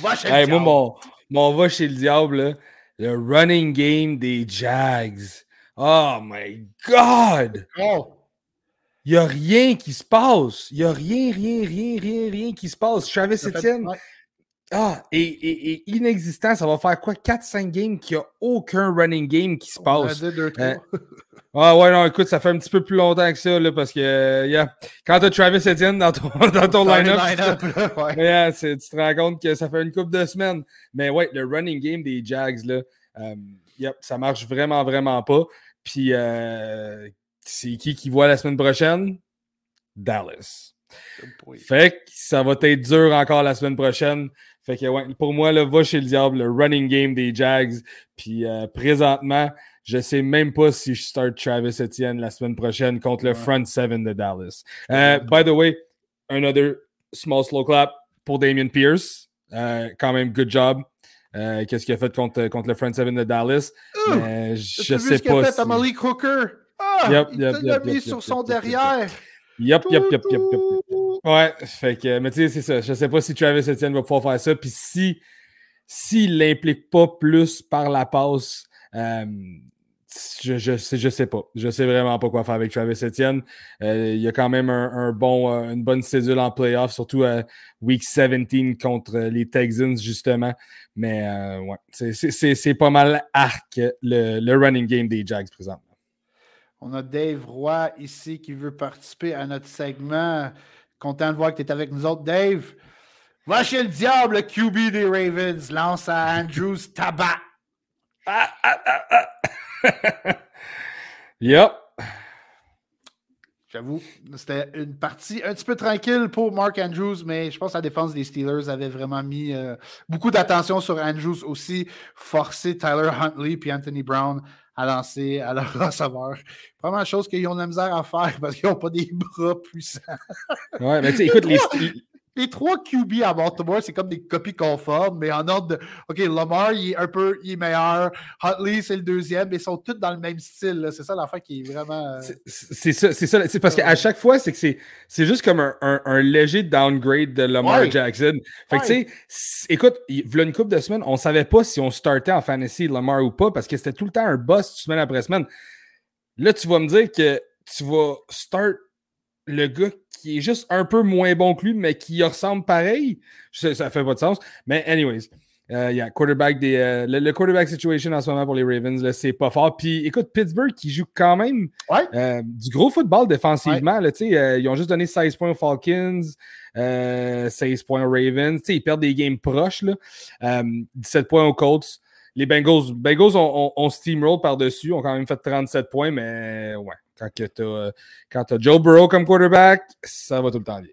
Va chez le diable. Moi, mon, mon va chez le diable, le running game des Jags. Oh my God! Oh! Il n'y a rien qui se passe. Il n'y a rien, rien, rien, rien, rien qui se passe. Travis Etienne, ah, et, inexistant, ça va faire quoi? 4-5 games qu'il n'y a aucun running game qui se passe. Euh, ah ouais, non, écoute, ça fait un petit peu plus longtemps que ça, là, parce que euh, quand tu as Travis Etienne dans ton, dans ton line-up, tu te rends compte que ça fait une couple de semaines. Mais ouais, le running game des Jags, là, euh, yep, ça marche vraiment, vraiment pas. Puis, c'est qui qui voit la semaine prochaine? Dallas. Fait que ça va être dur encore la semaine prochaine. Fait que ouais, pour moi, là, va chez le diable, le running game des Jags. Puis euh, présentement, je sais même pas si je start Travis Etienne la semaine prochaine contre le front seven de Dallas. Uh, by the way, another small slow clap pour Damien Pierce. Uh, quand même, good job. Qu'est-ce qu'il a fait contre, contre le front seven de Dallas? je sais pas. Fait si... à Malik Hooker? Ah, yep, il l'a mis sur son derrière. Yep, yep, yep, yep, yep. Ouais, fait que, mais tu sais, c'est ça. Je sais pas si Travis Etienne va pouvoir faire ça. Puis si s'il l'implique pas plus par la passe, euh, je, je, sais, je sais pas. Je sais vraiment pas quoi faire avec Travis Etienne. Euh, il y a quand même un, bon, euh, une bonne cédule en playoff, surtout à Week 17 contre les Texans, justement. Mais ouais, c'est pas mal arc le, le running game des Jags présentement. On a Dave Roy ici qui veut participer à notre segment. Content de voir que tu es avec nous autres, Dave. Va chez le diable, le QB des Ravens. Lance à Andrews Tabac. Ah, ah, ah, ah. yep. J'avoue, c'était une partie un petit peu tranquille pour Mark Andrews, mais je pense que la défense des Steelers avait vraiment mis euh, beaucoup d'attention sur Andrews aussi, forcé Tyler Huntley puis Anthony Brown à lancer à leur receveur. Première chose qu'ils ont de la misère à faire parce qu'ils n'ont pas des bras puissants. ouais, mais tu sais, écoute, les, les trois QB à Baltimore, c'est comme des copies conformes, mais en ordre de. OK, Lamar, il est un peu il est meilleur. Huntley, c'est le deuxième, mais ils sont tous dans le même style. C'est ça l'affaire qui est vraiment. Euh, c'est ça, c'est ça. C'est parce qu'à chaque fois, c'est que c'est juste comme un, un, léger downgrade de Lamar Jackson. Fait que tu sais, écoute, il y a une couple de semaines, on savait pas si on startait en fantasy Lamar ou pas parce que c'était tout le temps un boss semaine après semaine. Là, tu vas me dire que tu vas start le gars qui est juste un peu moins bon que lui, mais qui ressemble pareil. Ça, ça fait pas de sens. Mais, anyways, euh, il y a quarterback des, euh, le, quarterback situation en ce moment pour les Ravens, c'est pas fort. Puis écoute, Pittsburgh qui joue quand même euh, du gros football défensivement. ils ont juste donné 16 points aux Falcons, 16 points aux Ravens. ils perdent des games proches. Là. 17 points aux Colts. Les Bengals, Bengals ont, steamroll par-dessus, ont quand même fait 37 points, mais ouais. Quand tu as, Joe Burrow comme quarterback, ça va tout le temps bien.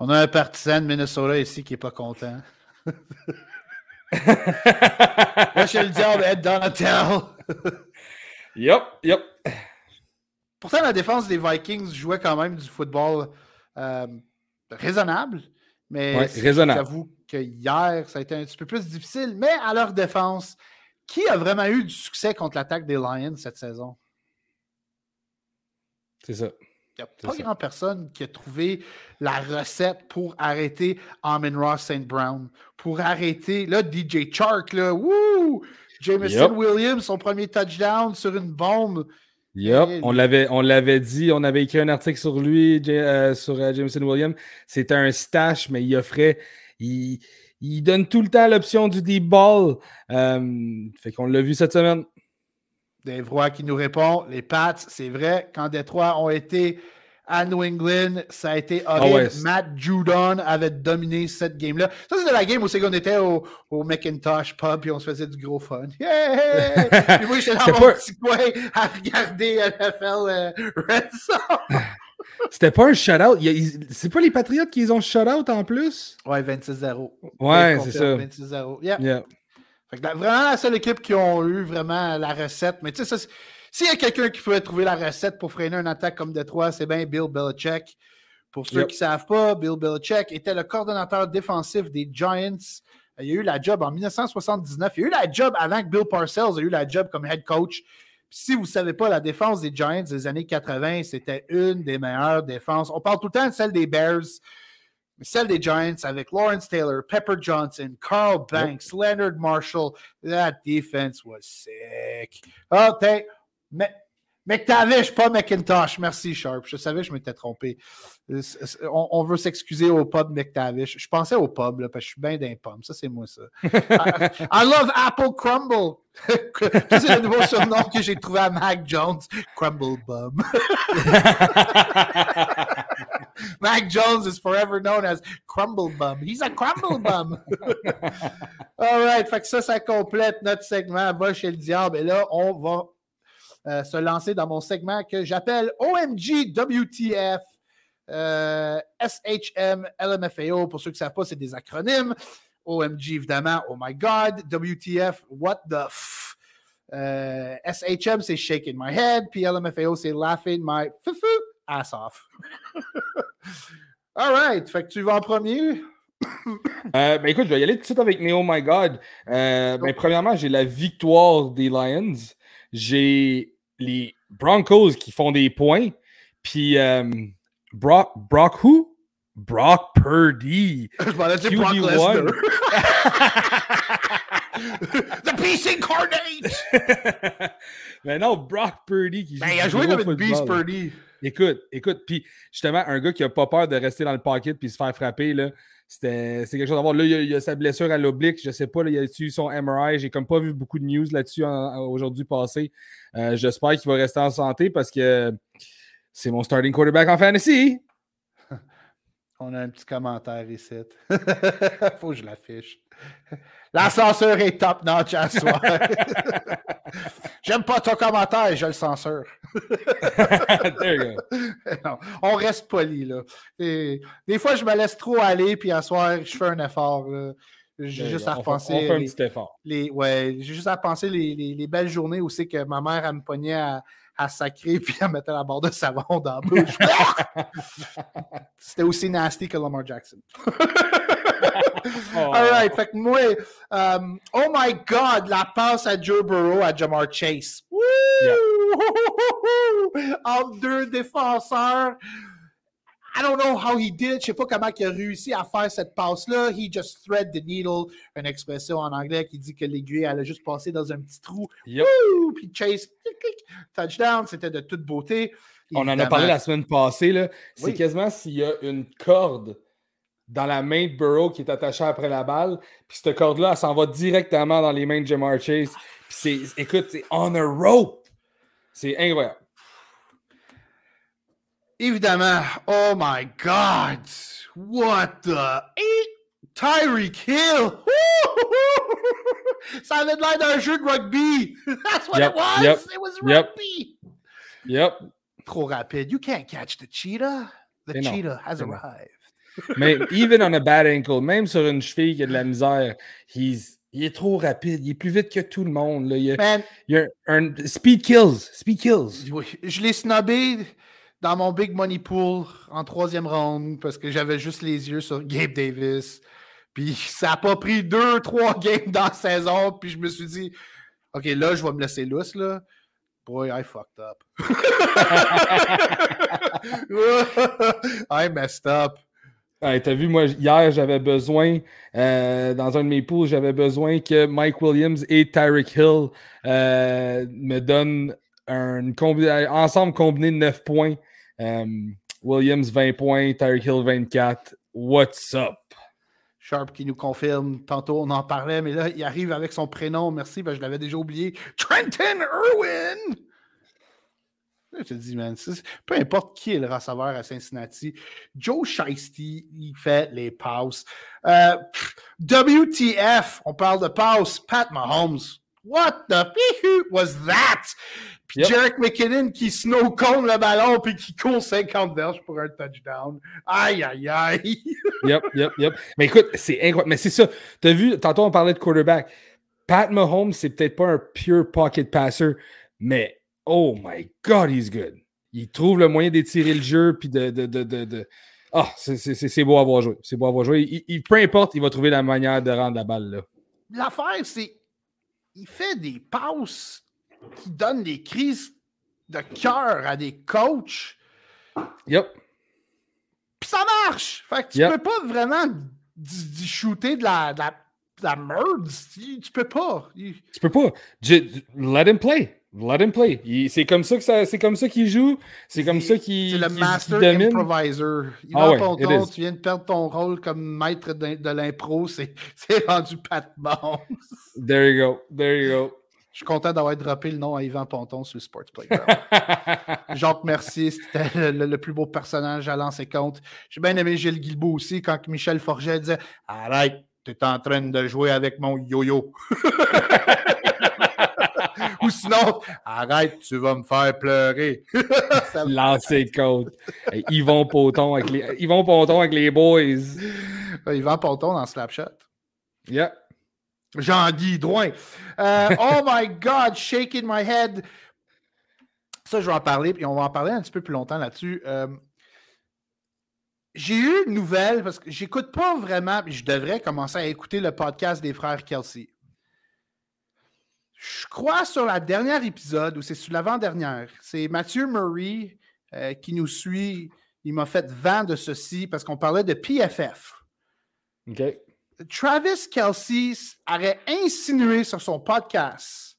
On a un partisan de Minnesota ici qui n'est pas content. Moi, je le diable, Ed Donatel. yep, yep. Pourtant, la défense des Vikings jouait quand même du football euh, raisonnable. Mais j'avoue que hier, ça a été un petit peu plus difficile. Mais à leur défense, qui a vraiment eu du succès contre l'attaque des Lions cette saison? C'est ça. Il n'y a pas grand personne qui a trouvé la recette pour arrêter Amon Ross St. Brown, pour arrêter, là, DJ Chark, là, wouh! Jameson Williams, son premier touchdown sur une bombe. Yep, on l'avait, on l'avait dit, on avait écrit un article sur lui, euh, sur euh, Jameson Williams. C'était un stash, mais il offrait, il, il donne tout le temps l'option du deep ball. Euh, fait qu'on l'a vu cette semaine. Dave Roy qui nous répond les Pats, c'est vrai, quand Détroit ont été à New England, ça a été ah horrible. Matt Judon avait dominé cette game-là. Ça, c'était la game où c'est qu'on était au, au, Macintosh Pub et on se faisait du gros fun. Yeah! puis moi, j'étais dans mon petit coin à regarder NFL euh, Red Sox. C'était pas un shutout. C'est pas les Patriots qui ont shutout en plus? Ouais, 26-0. Ouais, c'est ça. 26-0. Yeah. vraiment la seule équipe qui ont eu vraiment la recette. Mais tu sais, s'il y a quelqu'un qui pouvait trouver la recette pour freiner une attaque comme Detroit, c'est bien Bill Belichick. Pour ceux qui ne savent pas, Bill Belichick était le coordonnateur défensif des Giants. Il a eu la job en 1979. Il a eu la job avant que Bill Parcells ait eu la job comme head coach si vous ne savez pas, la défense des Giants des années 80, c'était une des meilleures défenses. On parle tout le temps de celle des Bears, mais celle des Giants avec Lawrence Taylor, Pepper Johnson, Carl Banks, Leonard Marshall. That defense was sick. OK. Mais McTavish, pas McIntosh. Merci, Sharp. Je savais que je m'étais trompé. On, veut s'excuser au pub McTavish. Je pensais au pub, là, parce que je suis bien d'un pomme. Ça, c'est moi, ça. I, love Apple Crumble. c'est le nouveau surnom que j'ai trouvé à Mac Jones. Crumble Bum. Mac Jones is forever known as Crumble Bum. He's a Crumble Bum. All right. Fait que ça, ça complète notre segment Va chez le diable. Et là, on va euh, se lancer dans mon segment que j'appelle OMG WTF. Euh, SHM, LMFAO, pour ceux qui ne savent pas, c'est des acronymes. OMG, évidemment, oh my God. WTF, what the f? Euh, SHM, c'est shaking my head. Puis LMFAO, c'est laughing my ass off. All right. Fait que tu vas en premier. ben écoute, je vais y aller tout de suite avec mes Oh My God. ben, premièrement, j'ai la victoire des Lions j'ai les Broncos qui font des points, puis euh, Brock, Brock who? Brock Purdy. Je m'en dire Brock Lesnar. The Beast Incarnate! Mais non, Brock Purdy qui ben, il a joué comme une Beast Purdy. Écoute, écoute, puis justement, un gars qui a pas peur de rester dans le pocket puis se faire frapper, là, c'est quelque chose à voir. Là, il y, a, sa blessure à l'oblique. Je sais pas, là, il a eu son MRI. J'ai comme pas vu beaucoup de news là-dessus aujourd'hui passé. Euh, j'espère qu'il va rester en santé parce que c'est mon starting quarterback en fantasy. On a un petit commentaire ici. Faut que je l'affiche. L'ascenseur est top notch à soi. J'aime pas ton commentaire, je le censure. on reste poli, là. des fois, je me laisse trop aller, puis à soir, je fais un effort. J'ai juste à repenser. On fait un petit effort. Les, ouais, j'ai juste à penser les, les, belles journées où c'est que ma mère, elle me pognait à, à sacrer puis elle mettait la barre de savon dans la bouche. C'était aussi nasty que Lamar Jackson. oh. All right. Fait que moi, um, oh my God, la passe à Joe Burrow à Jamar Chase. Woo! Yeah. Entre deux défenseurs. I don't know how he did it. Je sais pas comment il a réussi à faire cette passe-là. He just thread the needle. Une expression en anglais qui dit que l'aiguille, elle a juste passé dans un petit trou. Yep. Woo! Puis Chase, touchdown. C'était de toute beauté. On en a parlé la semaine passée. C'est quasiment s'il y a une corde dans la main de Burrow qui est attachée après la balle. Puis cette corde-là, elle s'en va directement dans les mains de Jamar Chase. Puis c'est, écoute, c'est on a rope. C'est incroyable. Évidemment, oh my God, what the Tyreek Hill. Ça avait l'air d'un jeu de rugby. That's what it was. It was rugby. Yep. Trop rapide. You can't catch the cheetah. The cheetah has arrived. Mais even on a bad ankle, même sur une cheville qui a de la misère, he's, il est trop rapide. Il est plus vite que tout le monde. Là. Il, a, il a un, speed kills. Speed kills. Je l'ai snobé dans mon big money pool en troisième round parce que j'avais juste les yeux sur Gabe Davis. Puis ça n'a pas pris deux, trois games dans la saison. Puis je me suis dit, OK, là, je vais me laisser lousse. Là. Boy, I fucked up. I messed up. T'as vu, moi, hier, j'avais besoin, euh, dans un de mes poules, j'avais besoin que Mike Williams et Tyreek Hill euh, me donnent un ensemble combiné de 9 points. Euh, Williams 20 points, Tyreek Hill 24. What's up? Sharp qui nous confirme. Tantôt, on en parlait, mais là, il arrive avec son prénom. Merci, ben, je l'avais déjà oublié. Trenton Irwin! Je te dis, man, peu importe qui est le receveur à Cincinnati, Joe Shiesty, il fait les passes. Euh, WTF, on parle de passes. Pat Mahomes. What the was that? Puis Jarek McKinnon qui snow le ballon puis qui court 50 verges pour un touchdown. Aïe, aïe, aïe. yep, yep, yep. Mais écoute, c'est incroyable. Mais c'est ça. Tu as vu, tantôt on parlait de quarterback. Pat Mahomes, c'est peut-être pas un pure pocket passer, mais oh my God, he's good. Il trouve le moyen d'étirer le jeu puis de. de, de, de, Ah, c'est beau à voir jouer. C'est beau à voir jouer. Il, peu importe, il va trouver la manière de rendre la balle là. L'affaire, c'est. Il fait des passes qui donnent des crises de cœur à des coachs. Yep. Puis ça marche. Fait que tu peux pas vraiment shooter de la, de la, de la merde. Tu peux pas. Tu peux pas. Let him play. Let him play. C'est comme ça que ça, c'est comme ça qu'il joue. C'est comme ça qu'il. C'est le master improviser. Il ah ouais, tu viens de perdre ton rôle comme maître de, l'impro. C'est, rendu Pat Bones. There you go. There you go. Je suis content d'avoir droppé le nom à Yvan Ponton sur le Sports Playground. Jacques Mercier, c'était le, plus beau personnage à lancer compte. J'ai bien aimé Gilles Guilbeault aussi quand Michel Forget disait Arrête, tu es en train de jouer avec mon yo-yo. Ou sinon, arrête, tu vas me faire pleurer. Lancer compte. Yvon Ponton avec les, Yvon Ponton avec les boys. Yvan Ponton dans Slapshot. Yeah. Jean-Guy Drouin. Euh, oh my God, shaking my head. Ça, je vais en parler, puis on va en parler un petit peu plus longtemps là-dessus. Euh, j'ai eu une nouvelle, parce que j'écoute pas vraiment, mais je devrais commencer à écouter le podcast des frères Kelsey. Je crois sur la dernière épisode, ou c'est sur l'avant-dernière, c'est Mathieu Murray euh, qui nous suit. Il m'a fait vent de ceci parce qu'on parlait de PFF. OK. Travis Kelsey aurait insinué sur son podcast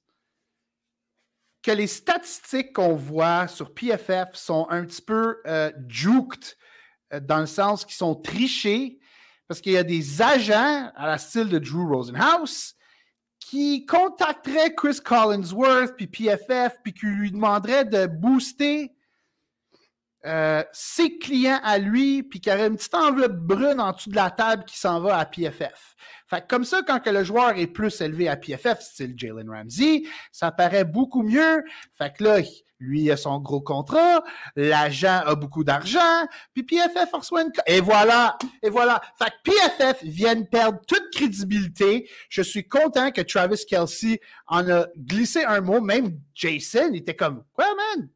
que les statistiques qu'on voit sur PFF sont un petit peu euh, juked, euh, dans le sens qu'ils sont trichés, parce qu'il y a des agents à la style de Drew Rosenhaus qui contacteraient Chris Collinsworth, puis PFF, puis qui lui demanderaient de booster euh, ses clients à lui, puis qu'il y aurait une petite enveloppe brune en dessous de la table qui s'en va à PFF. Fait comme ça, quand que le joueur est plus élevé à PFF, style Jalen Ramsey, ça paraît beaucoup mieux. Fait que là, lui a son gros contrat, l'agent a beaucoup d'argent, puis PFF reçoit une... Et voilà, et voilà. Fait que PFF vient perdre toute crédibilité. Je suis content que Travis Kelsey en a glissé un mot. Même Jason était comme, quoi, man?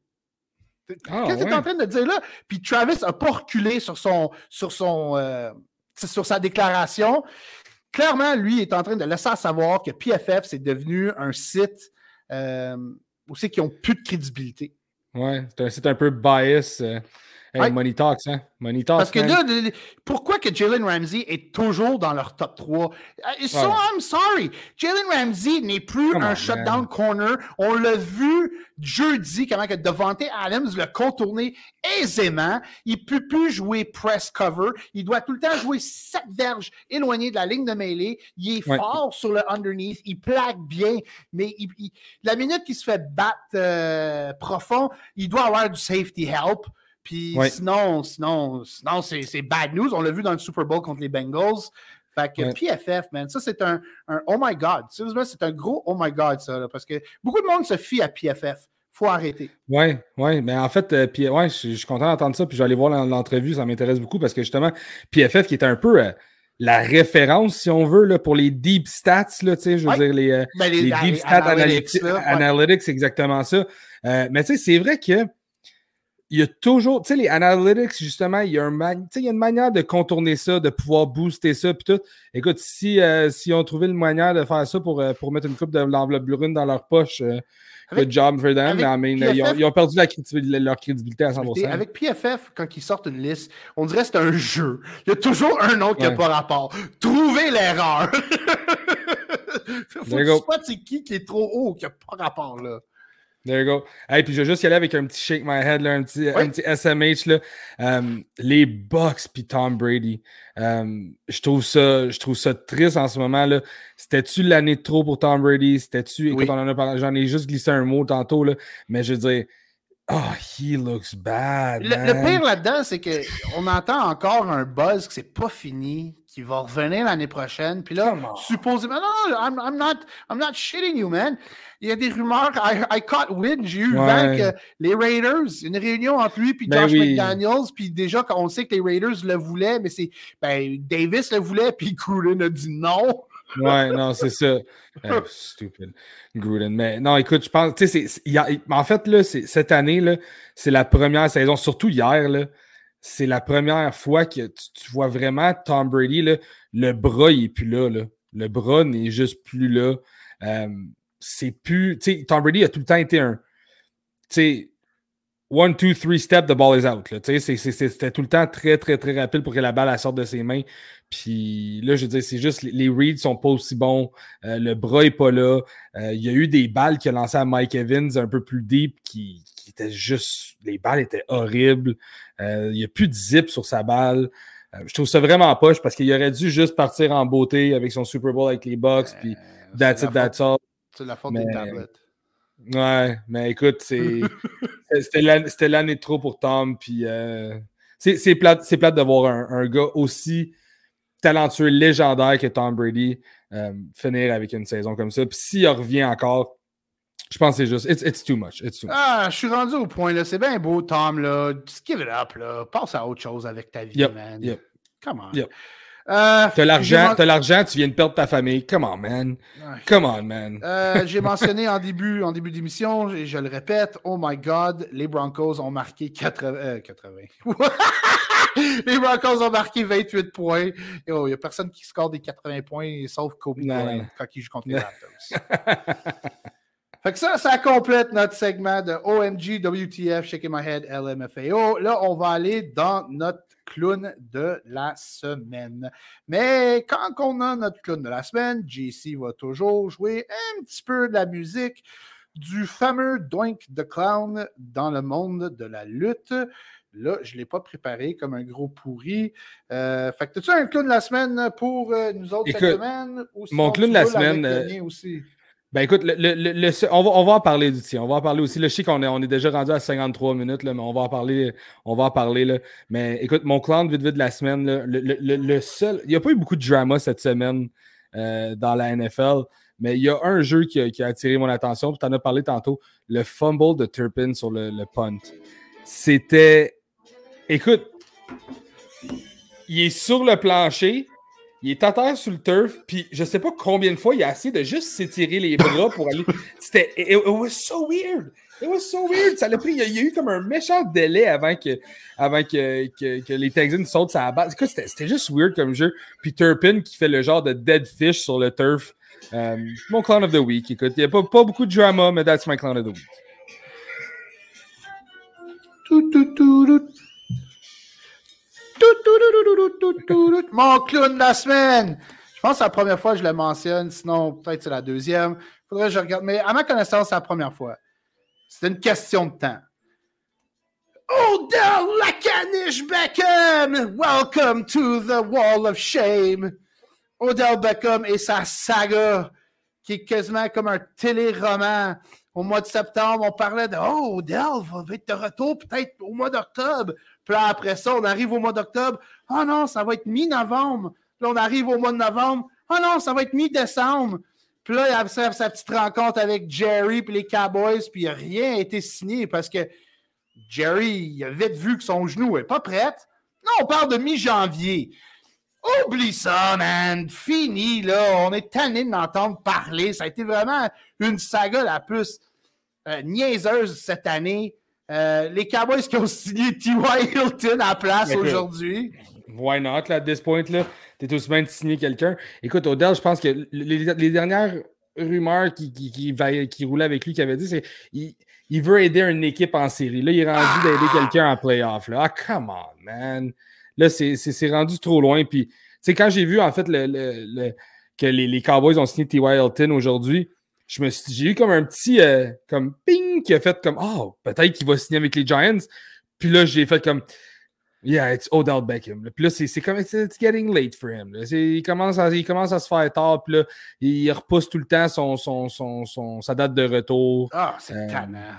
Ah, Qu'est-ce que tu es en train de dire là? Puis Travis n'a pas reculé sur son sur son euh, sur sa déclaration. Clairement, lui est en train de laisser savoir que PFF, c'est devenu un site euh, aussi qui ont plus de crédibilité. Ouais, c'est un, peu bias. Euh, Money Talks, hein? Money Talks. Parce que là, pourquoi que Jalen Ramsey est toujours dans leur top 3? Euh, so I'm sorry. Jalen Ramsey n'est plus un shutdown corner. On l'a vu jeudi, comment que Devante Adams l'a contourné aisément. Il ne peut plus jouer press cover. Il doit tout le temps jouer sept verges éloignées de la ligne de mêlée. Il est fort sur le underneath. Il plaque bien. Mais la minute qu'il se fait battre euh, profond, il doit avoir du safety help. Puis sinon, sinon, sinon c'est bad news. On l'a vu dans le Super Bowl contre les Bengals. Fait que PFF, man, ça c'est un, oh my God. Sérieusement, c'est un gros oh my God, ça, parce que beaucoup de monde se fie à PFF. Faut arrêter. Oui, oui, mais en fait, euh, ouais, je, suis content d'entendre ça, puis je vais aller voir l'entrevue, ça m'intéresse beaucoup parce que justement, PFF qui est un peu euh, la référence, si on veut, là, pour les deep stats, là, je veux dire, les, euh, ben, les, deep stats analytics, analytics, c'est exactement ça. mais tu sais, c'est vrai que il y a toujours, tu sais, les analytics, justement, il y, a un il y a une manière de contourner ça, de pouvoir booster ça, puis tout. Écoute, si, euh, si on trouvait une manière de faire ça pour, euh, pour mettre une coupe de l'enveloppe brune dans leur poche, euh, Good job for them. Mais, ils, ont, perdu leur crédibilité à 100%. Avec PFF, quand ils sortent une liste, on dirait que c'est un jeu. Il y a toujours un autre qui n'a pas rapport. Trouvez l'erreur. Faut que tu c'est qui qui est trop haut, qui n'a pas rapport là. There you go. Hey, puis je vais juste y aller avec un petit shake my head, là, un, petit, un petit SMH. Là. Um, les Bucks puis Tom Brady. Um, je, trouve ça, je trouve ça triste en ce moment. là. C'était-tu l'année de trop pour Tom Brady? C'était-tu. Écoute, on en a parlé, j'en ai juste glissé un mot tantôt, là, mais je veux dire. Oh, he looks bad. Le, le pire là-dedans, c'est qu'on entend encore un buzz que c'est pas fini qui va revenir l'année prochaine. Puis là, supposément, non, non, I'm, I'm, not, I'm not shitting you, man. Il y a des rumeurs, I, I caught wind, j'ai eu vent que les Raiders, une réunion entre lui et ben Josh McDaniels, puis déjà, on sait que les Raiders le voulaient, mais c'est, ben, Davis le voulait, puis Gruden a dit non. ouais, non, c'est ça. Eh, stupid. Gruden. Mais non, écoute, je pense, tu sais, en fait, là, cette année, là, c'est la première saison, surtout hier, là, c'est la première fois que tu, vois vraiment Tom Brady, le bras, il n'est plus là, Le bras n'est juste plus là. Euh, c'est plus. Tom Brady a tout le temps été un. Tu sais, one, two, three step, the ball is out. C'était tout le temps très, très, très rapide pour que la balle sorte de ses mains. Puis là, je veux dire, c'est juste les, reads sont pas aussi bons. Euh, le bras n'est pas là. Euh, il y a eu des balles qu'il a lancées à Mike Evans un peu plus deep qui, qui étaient juste. Les balles étaient horribles. Euh, il n'y a plus de zip sur sa balle. je trouve ça vraiment poche parce qu'il aurait dû juste partir en beauté avec son Super Bowl avec les Bucks. Puis that's it, that's all. C'est la faute des tablettes. Ouais, mais écoute, c'était l'année trop pour Tom. Puis euh, c'est plate, plate de voir un, gars aussi talentueux, légendaire que Tom Brady euh, finir avec une saison comme ça. Puis s'il revient encore, je pense que c'est juste, it's, too much. Ah, je suis rendu au point, là. C'est bien beau, Tom, là. Just give it up, là. Passe à autre chose avec ta vie, man. Come on. Euh, t'as l'argent, l'argent, tu viens de perdre ta famille. Come on, man. Come on, man. Euh, j'ai mentionné en début, en début d'émission, et je le répète, oh my God, les Broncos ont marqué 80. 80. Euh, les Broncos ont marqué 28 points. Il n'y a personne qui score des 80 points, sauf Kobe Bryant quand il joue contre les Raptors. Fait que ça, ça complète notre segment de OMG, WTF, Shaking My Head, LMFAO. Là, on va aller dans notre clown de la semaine. Mais quand on a notre clown de la semaine, JC va toujours jouer un petit peu de la musique du fameux Doink the Clown dans le monde de la lutte. Là, je ne l'ai pas préparé comme un gros pourri. Euh, fait que, as-tu un clown de la semaine pour euh, nous autres cette semaine? mon clown de la semaine. Euh, aussi? Ben écoute, le, on, va, on, va, en parler d'ici. On va en parler aussi. Le sais qu'on est, on est déjà rendu à 53 minutes, là, mais on va en parler. On va en parler là. Mais écoute, mon clan vite vite de la semaine, le, seul. Il n'y a pas eu beaucoup de drama cette semaine euh, dans la NFL, mais il y a un jeu qui a, attiré mon attention. Tu en as parlé tantôt. Le fumble de Turpin sur le, punt. C'était. Écoute, il est sur le plancher il est à terre sur le turf, puis je sais pas combien de fois il a essayé de juste s'étirer les bras pour aller. C'était. It, was so weird! It was so weird! Ça l'a pris. Il y, a, eu comme un méchant délai avant que, avant que, que, les Texans sautent sa base. C'était juste weird comme jeu. Puis Turpin qui fait le genre de dead fish sur le turf. Euh, mon clown of the week. Écoute, il n'y a pas, beaucoup de drama, mais that's my clown of the week. Mon clown de la semaine. Je pense que c'est la première fois que je le mentionne, sinon peut-être c'est la deuxième. Faudrait que je regarde. Mais à ma connaissance, c'est la première fois. C'est une question de temps. Odell Lacanish Beckham! Welcome to the Wall of Shame! Odell Beckham et sa saga, qui est quasiment comme un téléroman. Au mois de septembre, on parlait de Oh, Odell va être de retour peut-être au mois d'octobre. Puis là, après ça, on arrive au mois d'octobre. Oh non, ça va être mi-novembre. Là, on arrive au mois de novembre. Oh non, ça va être mi-décembre. Puis là, il a sa, petite rencontre avec Jerry puis les Cowboys, puis rien n'a été signé parce que Jerry, il a vite vu que son genou n'est pas prêt. Non, on parle de mi-janvier. Oublie ça, man. Fini, là. On est tanné d'entendre parler. Ça a été vraiment une saga la plus euh, niaiseuse cette année. Euh, les Cowboys qui ont signé T.Y. Hilton à la place aujourd'hui. Why not, là, à this point, là? T'es aussi bien de signer quelqu'un. Écoute, Odell, je pense que les, dernières rumeur qui, qui, qui, roulait avec lui qui avait dit, c'est il, veut aider une équipe en série. Là, il est rendu d'aider ah! quelqu'un en playoff. Là. Ah, come on, man. Là, c'est rendu trop loin. Puis, tu quand j'ai vu, en fait, le, que les, les, Cowboys ont signé T.Y. Hilton aujourd'hui, j'ai eu comme un petit euh, comme ping qui a fait comme Oh, peut-être qu'il va signer avec les Giants. Puis là, j'ai fait comme Yeah, it's Odell Beckham. Puis là, c'est comme it's, getting late for him. Il commence, à, il commence à se faire tard, puis là, il repousse tout le temps son, son, son, son sa date de retour. Ah, c'est euh, tannant.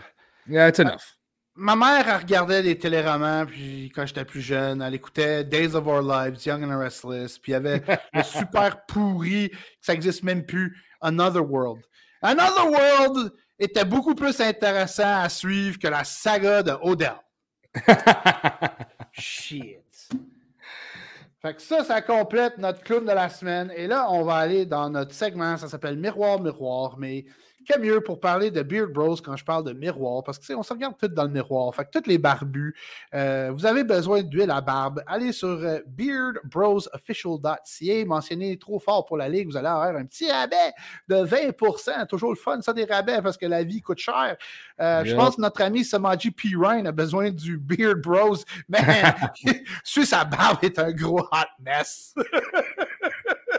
Yeah, it's enough. Ma mère, elle regardait des téléromans, puis quand j'étais plus jeune, elle écoutait Days of Our Lives, Young and Restless, puis il y avait le super pourri, ça n'existe même plus, Another World. Another World était beaucoup plus intéressant à suivre que la saga de Odell. Shit. Fait que ça, ça complète notre clown de la semaine. Et là, on va aller dans notre segment. Ça s'appelle Miroir, Miroir. Mais Qu'est mieux pour parler de Beard Bros quand je parle de miroir? Parce que on se regarde tout dans le miroir. Fait que tous les barbus, euh, vous avez besoin d'huile à barbe. Allez sur euh, beardbrosofficial.ca, mentionnez trop fort pour la ligue, vous allez avoir un petit rabais de 20% Toujours le fun, ça, des rabais, parce que la vie coûte cher. Euh, je pense que notre ami Samaji P. Ryan a besoin du Beard Bros. Mais sur sa barbe est un gros hot mess.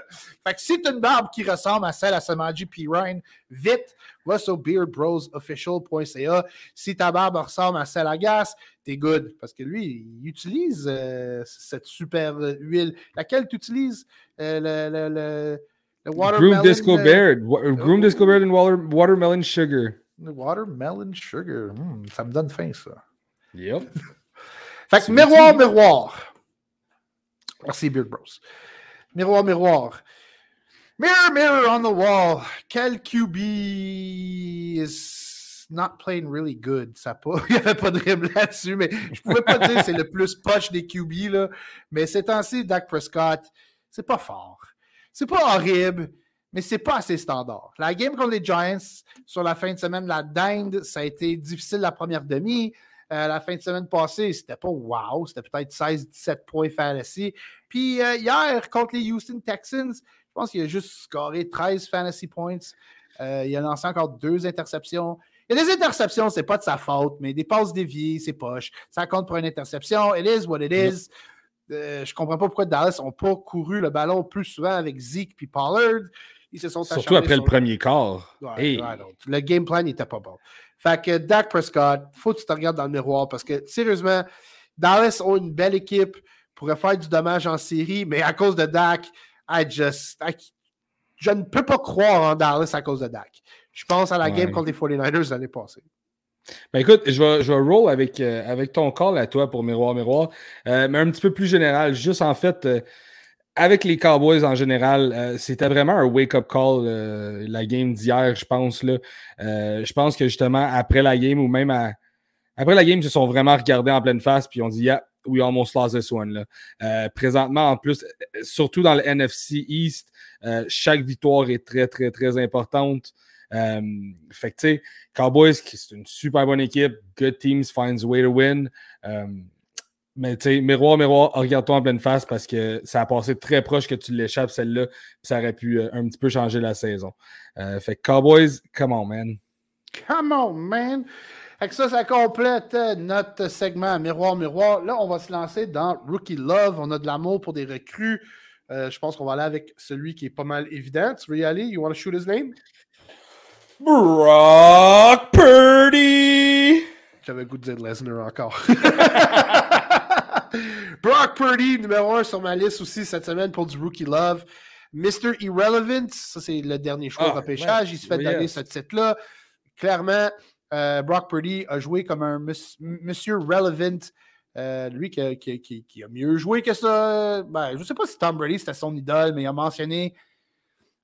fait que si tu une barbe qui ressemble à celle à Samaji P. Ryan, vite, va sur beardbrosofficial.ca. Si ta barbe ressemble à celle à Gas, t'es good. Parce que lui, il utilise euh, cette super huile. Laquelle tu utilises? Euh, le, le, le, watermelon. Groom Disco Beard. Groom Disco Beard and watermelon sugar. Watermelon sugar. Hmm, ça me donne faim, ça. Yep. fait que miroir, miroir. Merci, Beard Bros. Miroir, miroir. Mirror, mirror on the wall. Quel QB is not playing really good? Ça pas, il n'y avait pas de dribble là-dessus, mais je pouvais pas dire c'est le plus poche des QB. Là. Mais ces temps-ci, Dak Prescott, c'est pas fort. C'est pas horrible, mais c'est pas assez standard. La game contre les Giants sur la fin de semaine, la dinde, ça a été difficile la première demi. Euh, la fin de semaine passée, c'était pas wow, c'était peut-être 16-17 points fantasy. Puis euh, hier, contre les Houston Texans, je pense qu'il a juste scoré 13 fantasy points. Euh, il a lancé encore deux interceptions. Il y a des interceptions, c'est pas de sa faute, mais des passes déviées, c'est poche. Ça compte pour une interception. It is what it is. Euh, je comprends pas pourquoi Dallas n'ont pas couru le ballon plus souvent avec Zeke et Pollard. Ils se sont Surtout après le premier quart. le game plan n'était pas bon. Fait que Dak Prescott, faut que tu te regardes dans le miroir parce que sérieusement, Dallas ont une belle équipe, pourrait faire du dommage en série, mais à cause de Dak, I just. je ne peux pas croire en Dallas à cause de Dak. Je pense à la game contre les 49ers l'année passée. Ben écoute, je vais, je vais roll avec, euh, avec ton call à toi pour Miroir Miroir, euh, mais un petit peu plus général. Juste en fait, euh, avec les Cowboys en général, c'était vraiment un wake-up call la game d'hier, je pense. Là. je pense que justement, après la game ou même après la game, ils se sont vraiment regardés en pleine face puis on dit, yeah, we almost lost this one. Là. Euh, présentement, en plus, surtout dans le NFC East, euh, chaque victoire est très, très, très importante. Euh, fait que, tu sais, Cowboys, c'est une super bonne équipe. Good teams finds way to win. Mais, tu sais, miroir, miroir, regarde-toi en pleine face parce que ça a passé très proche que tu l'échappes, celle-là. Ça aurait pu un petit peu changer la saison. fait que Cowboys, come on, man. Come on, man. Avec ça, ça complète notre segment Miroir, Miroir. Là, on va se lancer dans Rookie Love. On a de l'amour pour des recrues. Euh, je pense qu'on va aller avec celui qui est pas mal évident. Tu veux y aller? You want to shoot his name? Brock Purdy! J'avais le goût de dire Lesnar encore. Brock Purdy, numéro un sur ma liste aussi cette semaine pour du Rookie Love. Mr. Irrelevant, ça c'est le dernier choix de ah, repêchage. Il se fait donner ce titre-là. Clairement, euh, Brock Purdy a joué comme un monsieur relevant. Euh, lui qui a, mieux joué que ça. Ben, je ne sais pas si Tom Brady c'était son idole, mais il a mentionné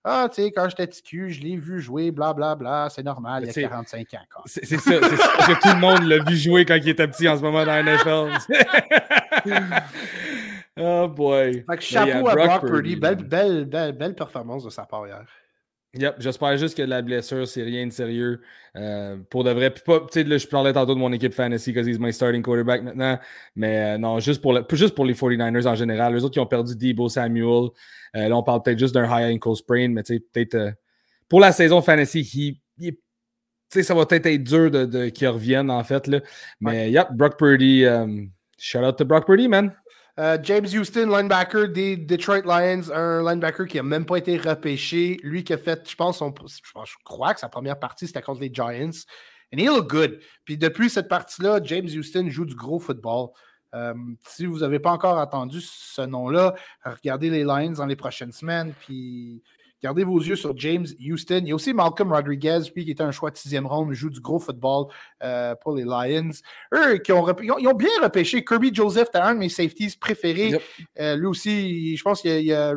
Ah, tu sais, quand j'étais TQ, je l'ai vu jouer, blablabla, bla, bla, c'est normal, il y a 45 ans. C'est ça, c'est que tout le monde l'a vu jouer quand il était petit en ce moment dans la NFL. oh boy. chapeau à Brock, Purdy, belle, belle, belle, belle performance de sa part hier. Yep, j'espère juste que la blessure, c'est rien de sérieux. Euh, pour de vrai. Puis pas, là, je parlais tantôt de mon équipe fantasy parce qu'il est mon starting quarterback maintenant. Mais euh, non, juste pour, juste pour les 49ers en général. Les autres qui ont perdu Debo Samuel. Euh, là, on parle peut-être juste d'un high ankle sprain, mais peut-être pour la saison fantasy, ça va peut-être être dur de, de qu'il revienne, en fait. Là. Mais, yep, Brock Purdy. Shout out to Brock Purdy, man. Euh, James Houston, linebacker des Detroit Lions, un linebacker qui n'a même pas été repêché. Lui qui a fait, je pense, je crois que sa première partie, c'était contre les Giants. And he look good. Puis depuis cette partie-là, James Houston joue du gros football. Euh, si vous n'avez pas encore entendu ce nom-là, regardez les Lions dans les prochaines semaines. Puis Gardez vos yeux sur James Houston. Il y a aussi Malcolm Rodriguez, lui qui était un choix de sixième ronde, joue du gros football euh, pour les Lions. Eux, qui ont, ils, ont, bien repêché Kirby Joseph, c'était un de mes safeties préférés. Euh, lui aussi, je pense qu'il a,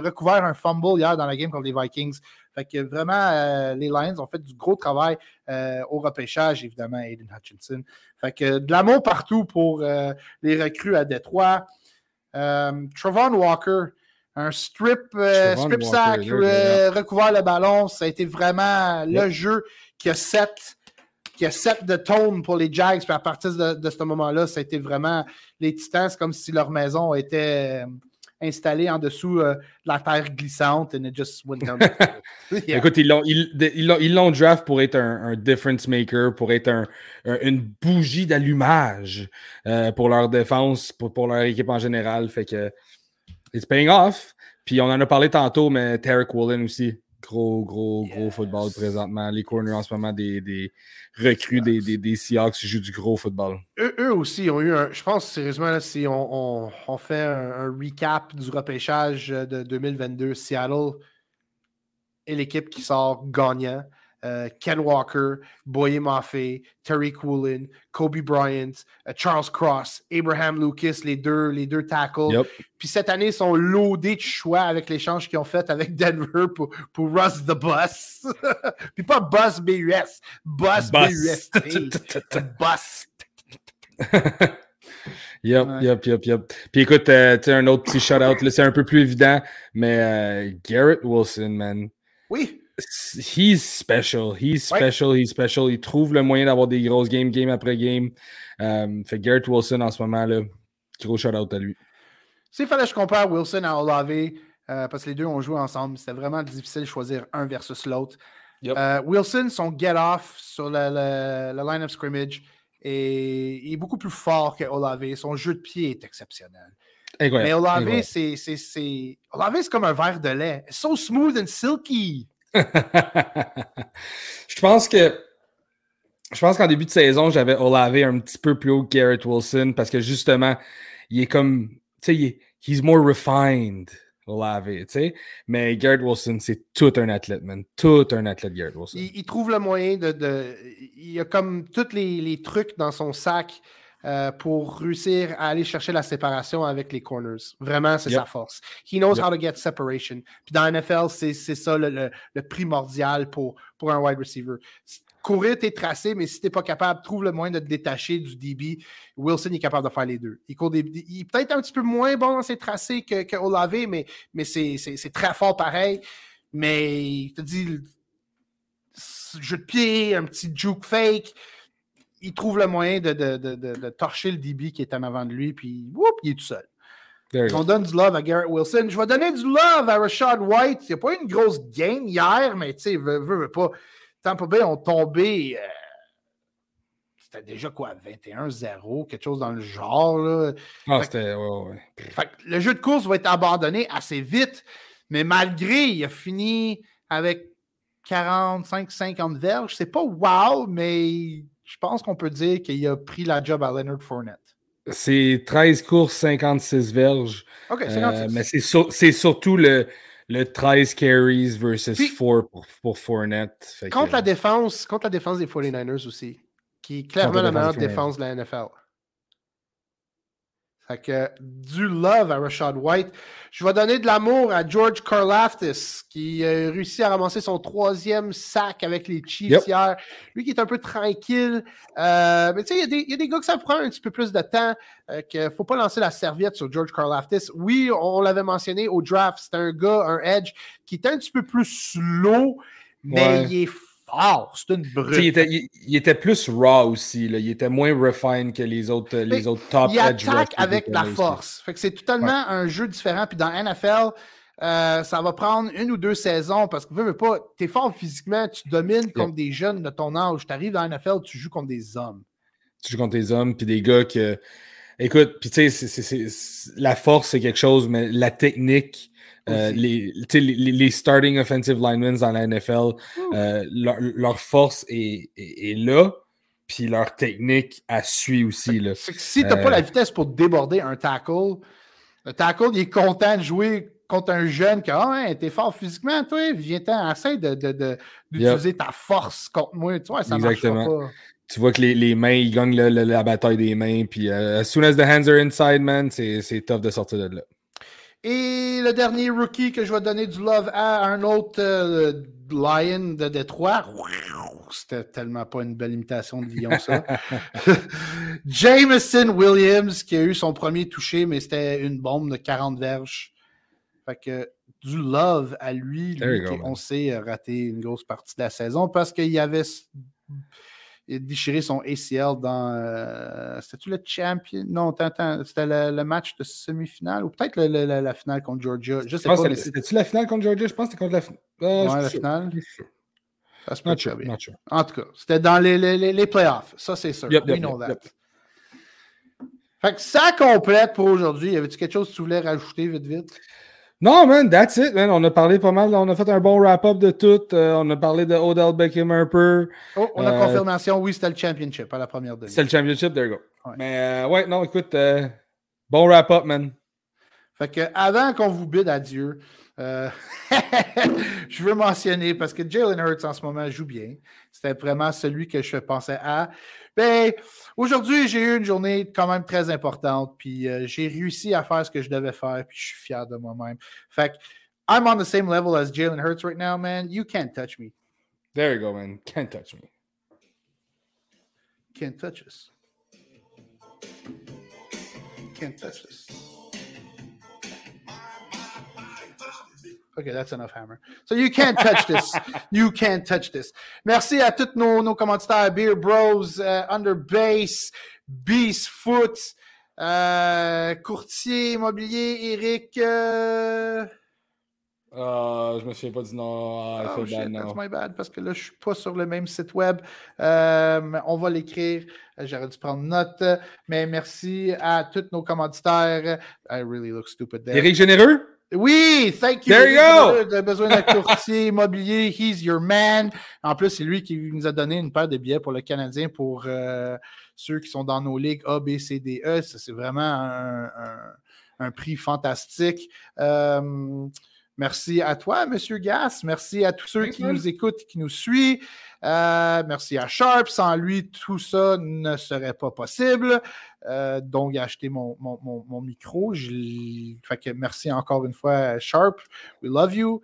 recouvert un fumble hier dans la game contre les Vikings. Fait que vraiment, euh, les Lions ont fait du gros travail au repêchage, évidemment, Aiden Hutchinson. Fait que de l'amour partout pour les recrues à Détroit. Travon Walker, un strip, euh, strip sack, euh, recouvert le ballon. Ça a été vraiment le jeu qui a set qui a de tone pour les Jags. Puis à partir de, ce moment-là, ça a été vraiment les Titans, c'est comme si leur maison était euh, installée en dessous de la terre glissante and it just went down. Écoute, ils l'ont ils, draft pour être un, difference maker, pour être une bougie d'allumage pour leur défense, pour, pour leur équipe en général. Fait que it's paying off. Puis on en a parlé tantôt, mais Tarek Woolen aussi. Gros, gros, gros football présentement. Les corners en ce moment des, des recrues des, des, des, Seahawks jouent du gros football. Eux, aussi ont eu un. Je pense sérieusement, si on, on, fait un, recap du repêchage de 2022, Seattle est l'équipe qui sort gagnant. Euh, Ken Walker, Boye Maffei, Terry Coolin, Kobe Bryant, euh, Charles Cross, Abraham Lucas, les deux, les deux tackles. Puis cette année, ils sont loadés de choix avec l'échange qu'ils ont fait avec Denver pour, pour Russ the Bus. Puis pas Bus BUS, Bus, BUS. Bus. Yep, yep, yep, yep. Puis écoute, euh, tu un autre petit shout-out, c'est un peu plus évident, mais Garrett Wilson, man. Oui. He's special. He's special. He's special. Il trouve le moyen d'avoir des grosses games, game après game. Um, fait Garrett Wilson en ce moment, là, gros shout-out à lui. S'il fallait que je compare Wilson à Olave, euh, parce que les deux ont joué ensemble, c'était vraiment difficile de choisir un versus l'autre. Euh, Wilson, son get-off sur le, line of scrimmage est, est, beaucoup plus fort que Olave. Son jeu de pied est exceptionnel. Mais Olave, c'est c'est comme un verre de lait. So smooth and silky. je pense que je pense qu'en début de saison, j'avais Olave un petit peu plus haut que Garrett Wilson parce que justement, il est comme, tu sais, il he's more refined, Olave, tu sais. Mais Garrett Wilson, c'est tout un athlète, man. Tout un athlète, Garrett Wilson. Il, trouve le moyen de, Il a comme tous les trucs dans son sac euh, pour réussir à aller chercher la séparation avec les corners. Vraiment, c'est sa force. He knows how to get separation. Puis dans la NFL, c'est ça le, primordial pour, pour un wide receiver. Courir tes tracés, mais si tu n'es pas capable, trouve le moyen de te détacher du DB. Wilson est capable de faire les deux. Il, il est peut-être un petit peu moins bon dans ses tracés que, que Olave, mais, mais c'est très fort pareil. Mais il te dit jeu de pied, un petit juke fake il trouve le moyen de, torcher le DB qui est en avant de lui, puis il est tout seul. On donne du love à Garrett Wilson. Je vais donner du love à Rashad White. Il n'y a pas eu une grosse game hier, mais tu sais, veut, veut, pas. Tampa Bay ont tombé. Euh, c'était déjà quoi, 21-0, quelque chose dans le genre. Là. Ah, c'était. le jeu de course va être abandonné assez vite, mais malgré, il a fini avec 45-50 verges. C'est pas wow, mais je pense qu'on peut dire qu'il a pris la job à Leonard Fournette. C'est 13 courses, 56 verges. OK, 56. Euh, mais c'est surtout le, le 13 carries versus 4 pour, pour Fournette. contre, la défense, contre la défense des 49ers aussi, qui est clairement la meilleure défense de la NFL. Fait que du love à Rashad White. Je vais donner de l'amour à George Karlaftis, qui a réussi à ramasser son troisième sac avec les Chiefs hier. Lui qui est un peu tranquille. Euh, mais tu sais, il y, a des gars que ça prend un petit peu plus de temps. Euh, qu'il ne faut pas lancer la serviette sur George Karlaftis. Oui, on l'avait mentionné au draft. C'est un gars, un edge, qui est un petit peu plus slow, mais il est c'est une brute. Il était, plus raw aussi. Là. Il était moins refined que les autres, les autres top Il attaque avec la force. Fait que c'est totalement un jeu différent. Puis dans NFL, euh, ça va prendre une ou deux saisons parce que veux, veux pas, tu es fort physiquement, tu domines contre des jeunes de ton âge. Tu arrives dans la NFL, tu joues contre des hommes. Tu joues contre des hommes, puis des gars que. Écoute, puis tu sais, la force, c'est quelque chose, mais la technique, euh, les, les, les, starting offensive linemen dans la NFL, euh, leur, force est, est, là, puis leur technique, a suit aussi. Là. si tu n'as pas la vitesse pour déborder un tackle, le tackle, il est content de jouer contre un jeune qui ah ouais, t'es fort physiquement, toi, viens-t'en, essaie d'utiliser de, ta force contre moi. Tu vois, ça Exactement. pas. Tu vois que les, les mains, ils gagnent la bataille des mains. Puis, euh, as soon as the hands are inside, man, c'est tough de sortir de là. Et le dernier rookie que je vais donner du love à un autre euh, Lion de Détroit. C'était tellement pas une belle imitation de Lyon, ça. Jameson Williams, qui a eu son premier touché, mais c'était une bombe de 40 verges. Fait que du love à lui, lui qui, on sait, raté une grosse partie de la saison parce qu'il y avait déchiré son ACL dans. Euh, C'était-tu le champion? Non, c'était le, match de semi-finale ou peut-être la, finale contre Georgia? Je sais pas. C'était-tu la finale contre Georgia? Je pense que c'était contre la, euh, la finale. Ça se peut En tout cas, c'était dans les, les, les, playoffs. Ça, c'est sûr. We know that. Fait que ça complète pour aujourd'hui. Y avait-tu quelque chose que tu voulais rajouter vite, vite? Non, man, that's it, man. On a parlé pas mal. On a fait un bon wrap-up de tout. Euh, on a parlé de Odell Beckham un peu. Oh, on a euh, confirmation. Oui, c'était le championship à la première demi. C'était le championship, there you go. Mais euh, ouais, non, écoute, bon wrap-up, man. Fait que avant qu'on vous bide adieu, je veux mentionner parce que Jalen Hurts en ce moment joue bien. C'était vraiment celui que je pensais à. Ben, aujourd'hui, j'ai eu une journée quand même très importante, puis euh, j'ai réussi à faire ce que je devais faire, puis je suis fier de moi-même. Fait que, I'm on the same level as Jalen Hurts right now, man. You can't touch me. There you go, man. Can't touch me. Can't touch us. Can't touch us. OK, that's enough hammer. So you can't touch this. you can't touch this. Merci à tous nos, nos commanditaires, Beer Bros, uh, Under Base, Beast Foot, uh, Courtier Immobilier, Eric. Uh... Uh, je me souviens pas du nom. Ah, oh, shit, that's my bad, parce que là, je suis pas sur le même site web. Euh, on va l'écrire. J'aurais dû prendre note. Mais merci à tous nos commanditaires. I really look stupid there. Eric Généreux? Oui, thank you. There you go. Tu as besoin d'un courtier immobilier. He's your man. En plus, c'est lui qui nous a donné une paire de billets pour le Canadien pour euh, ceux qui sont dans nos ligues A, B, C, D, E. C'est vraiment un, un, prix fantastique. Euh, merci à toi, Monsieur Gas. Merci à tous ceux qui nous écoutent, qui nous suivent. Euh, merci à Sharp. Sans lui, tout ça ne serait pas possible. Euh, donc, il a acheté mon, micro. Fait que merci encore une fois, Sharp. We love you.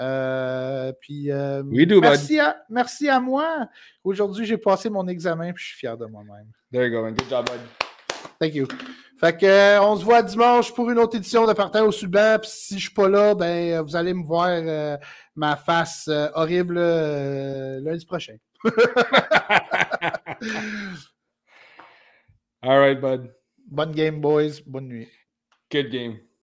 Euh, puis, merci, à, merci à moi. Aujourd'hui, j'ai passé mon examen et je suis fier de moi-même. There you go, man. Good job, bud. Thank you. Fait que, on se voit dimanche pour une autre édition de Partage au Suban. Puis si je suis pas là, ben, vous allez me voir ma face horrible lundi prochain. All right, bud. Bonne game, boys. Bonne nuit. Good game.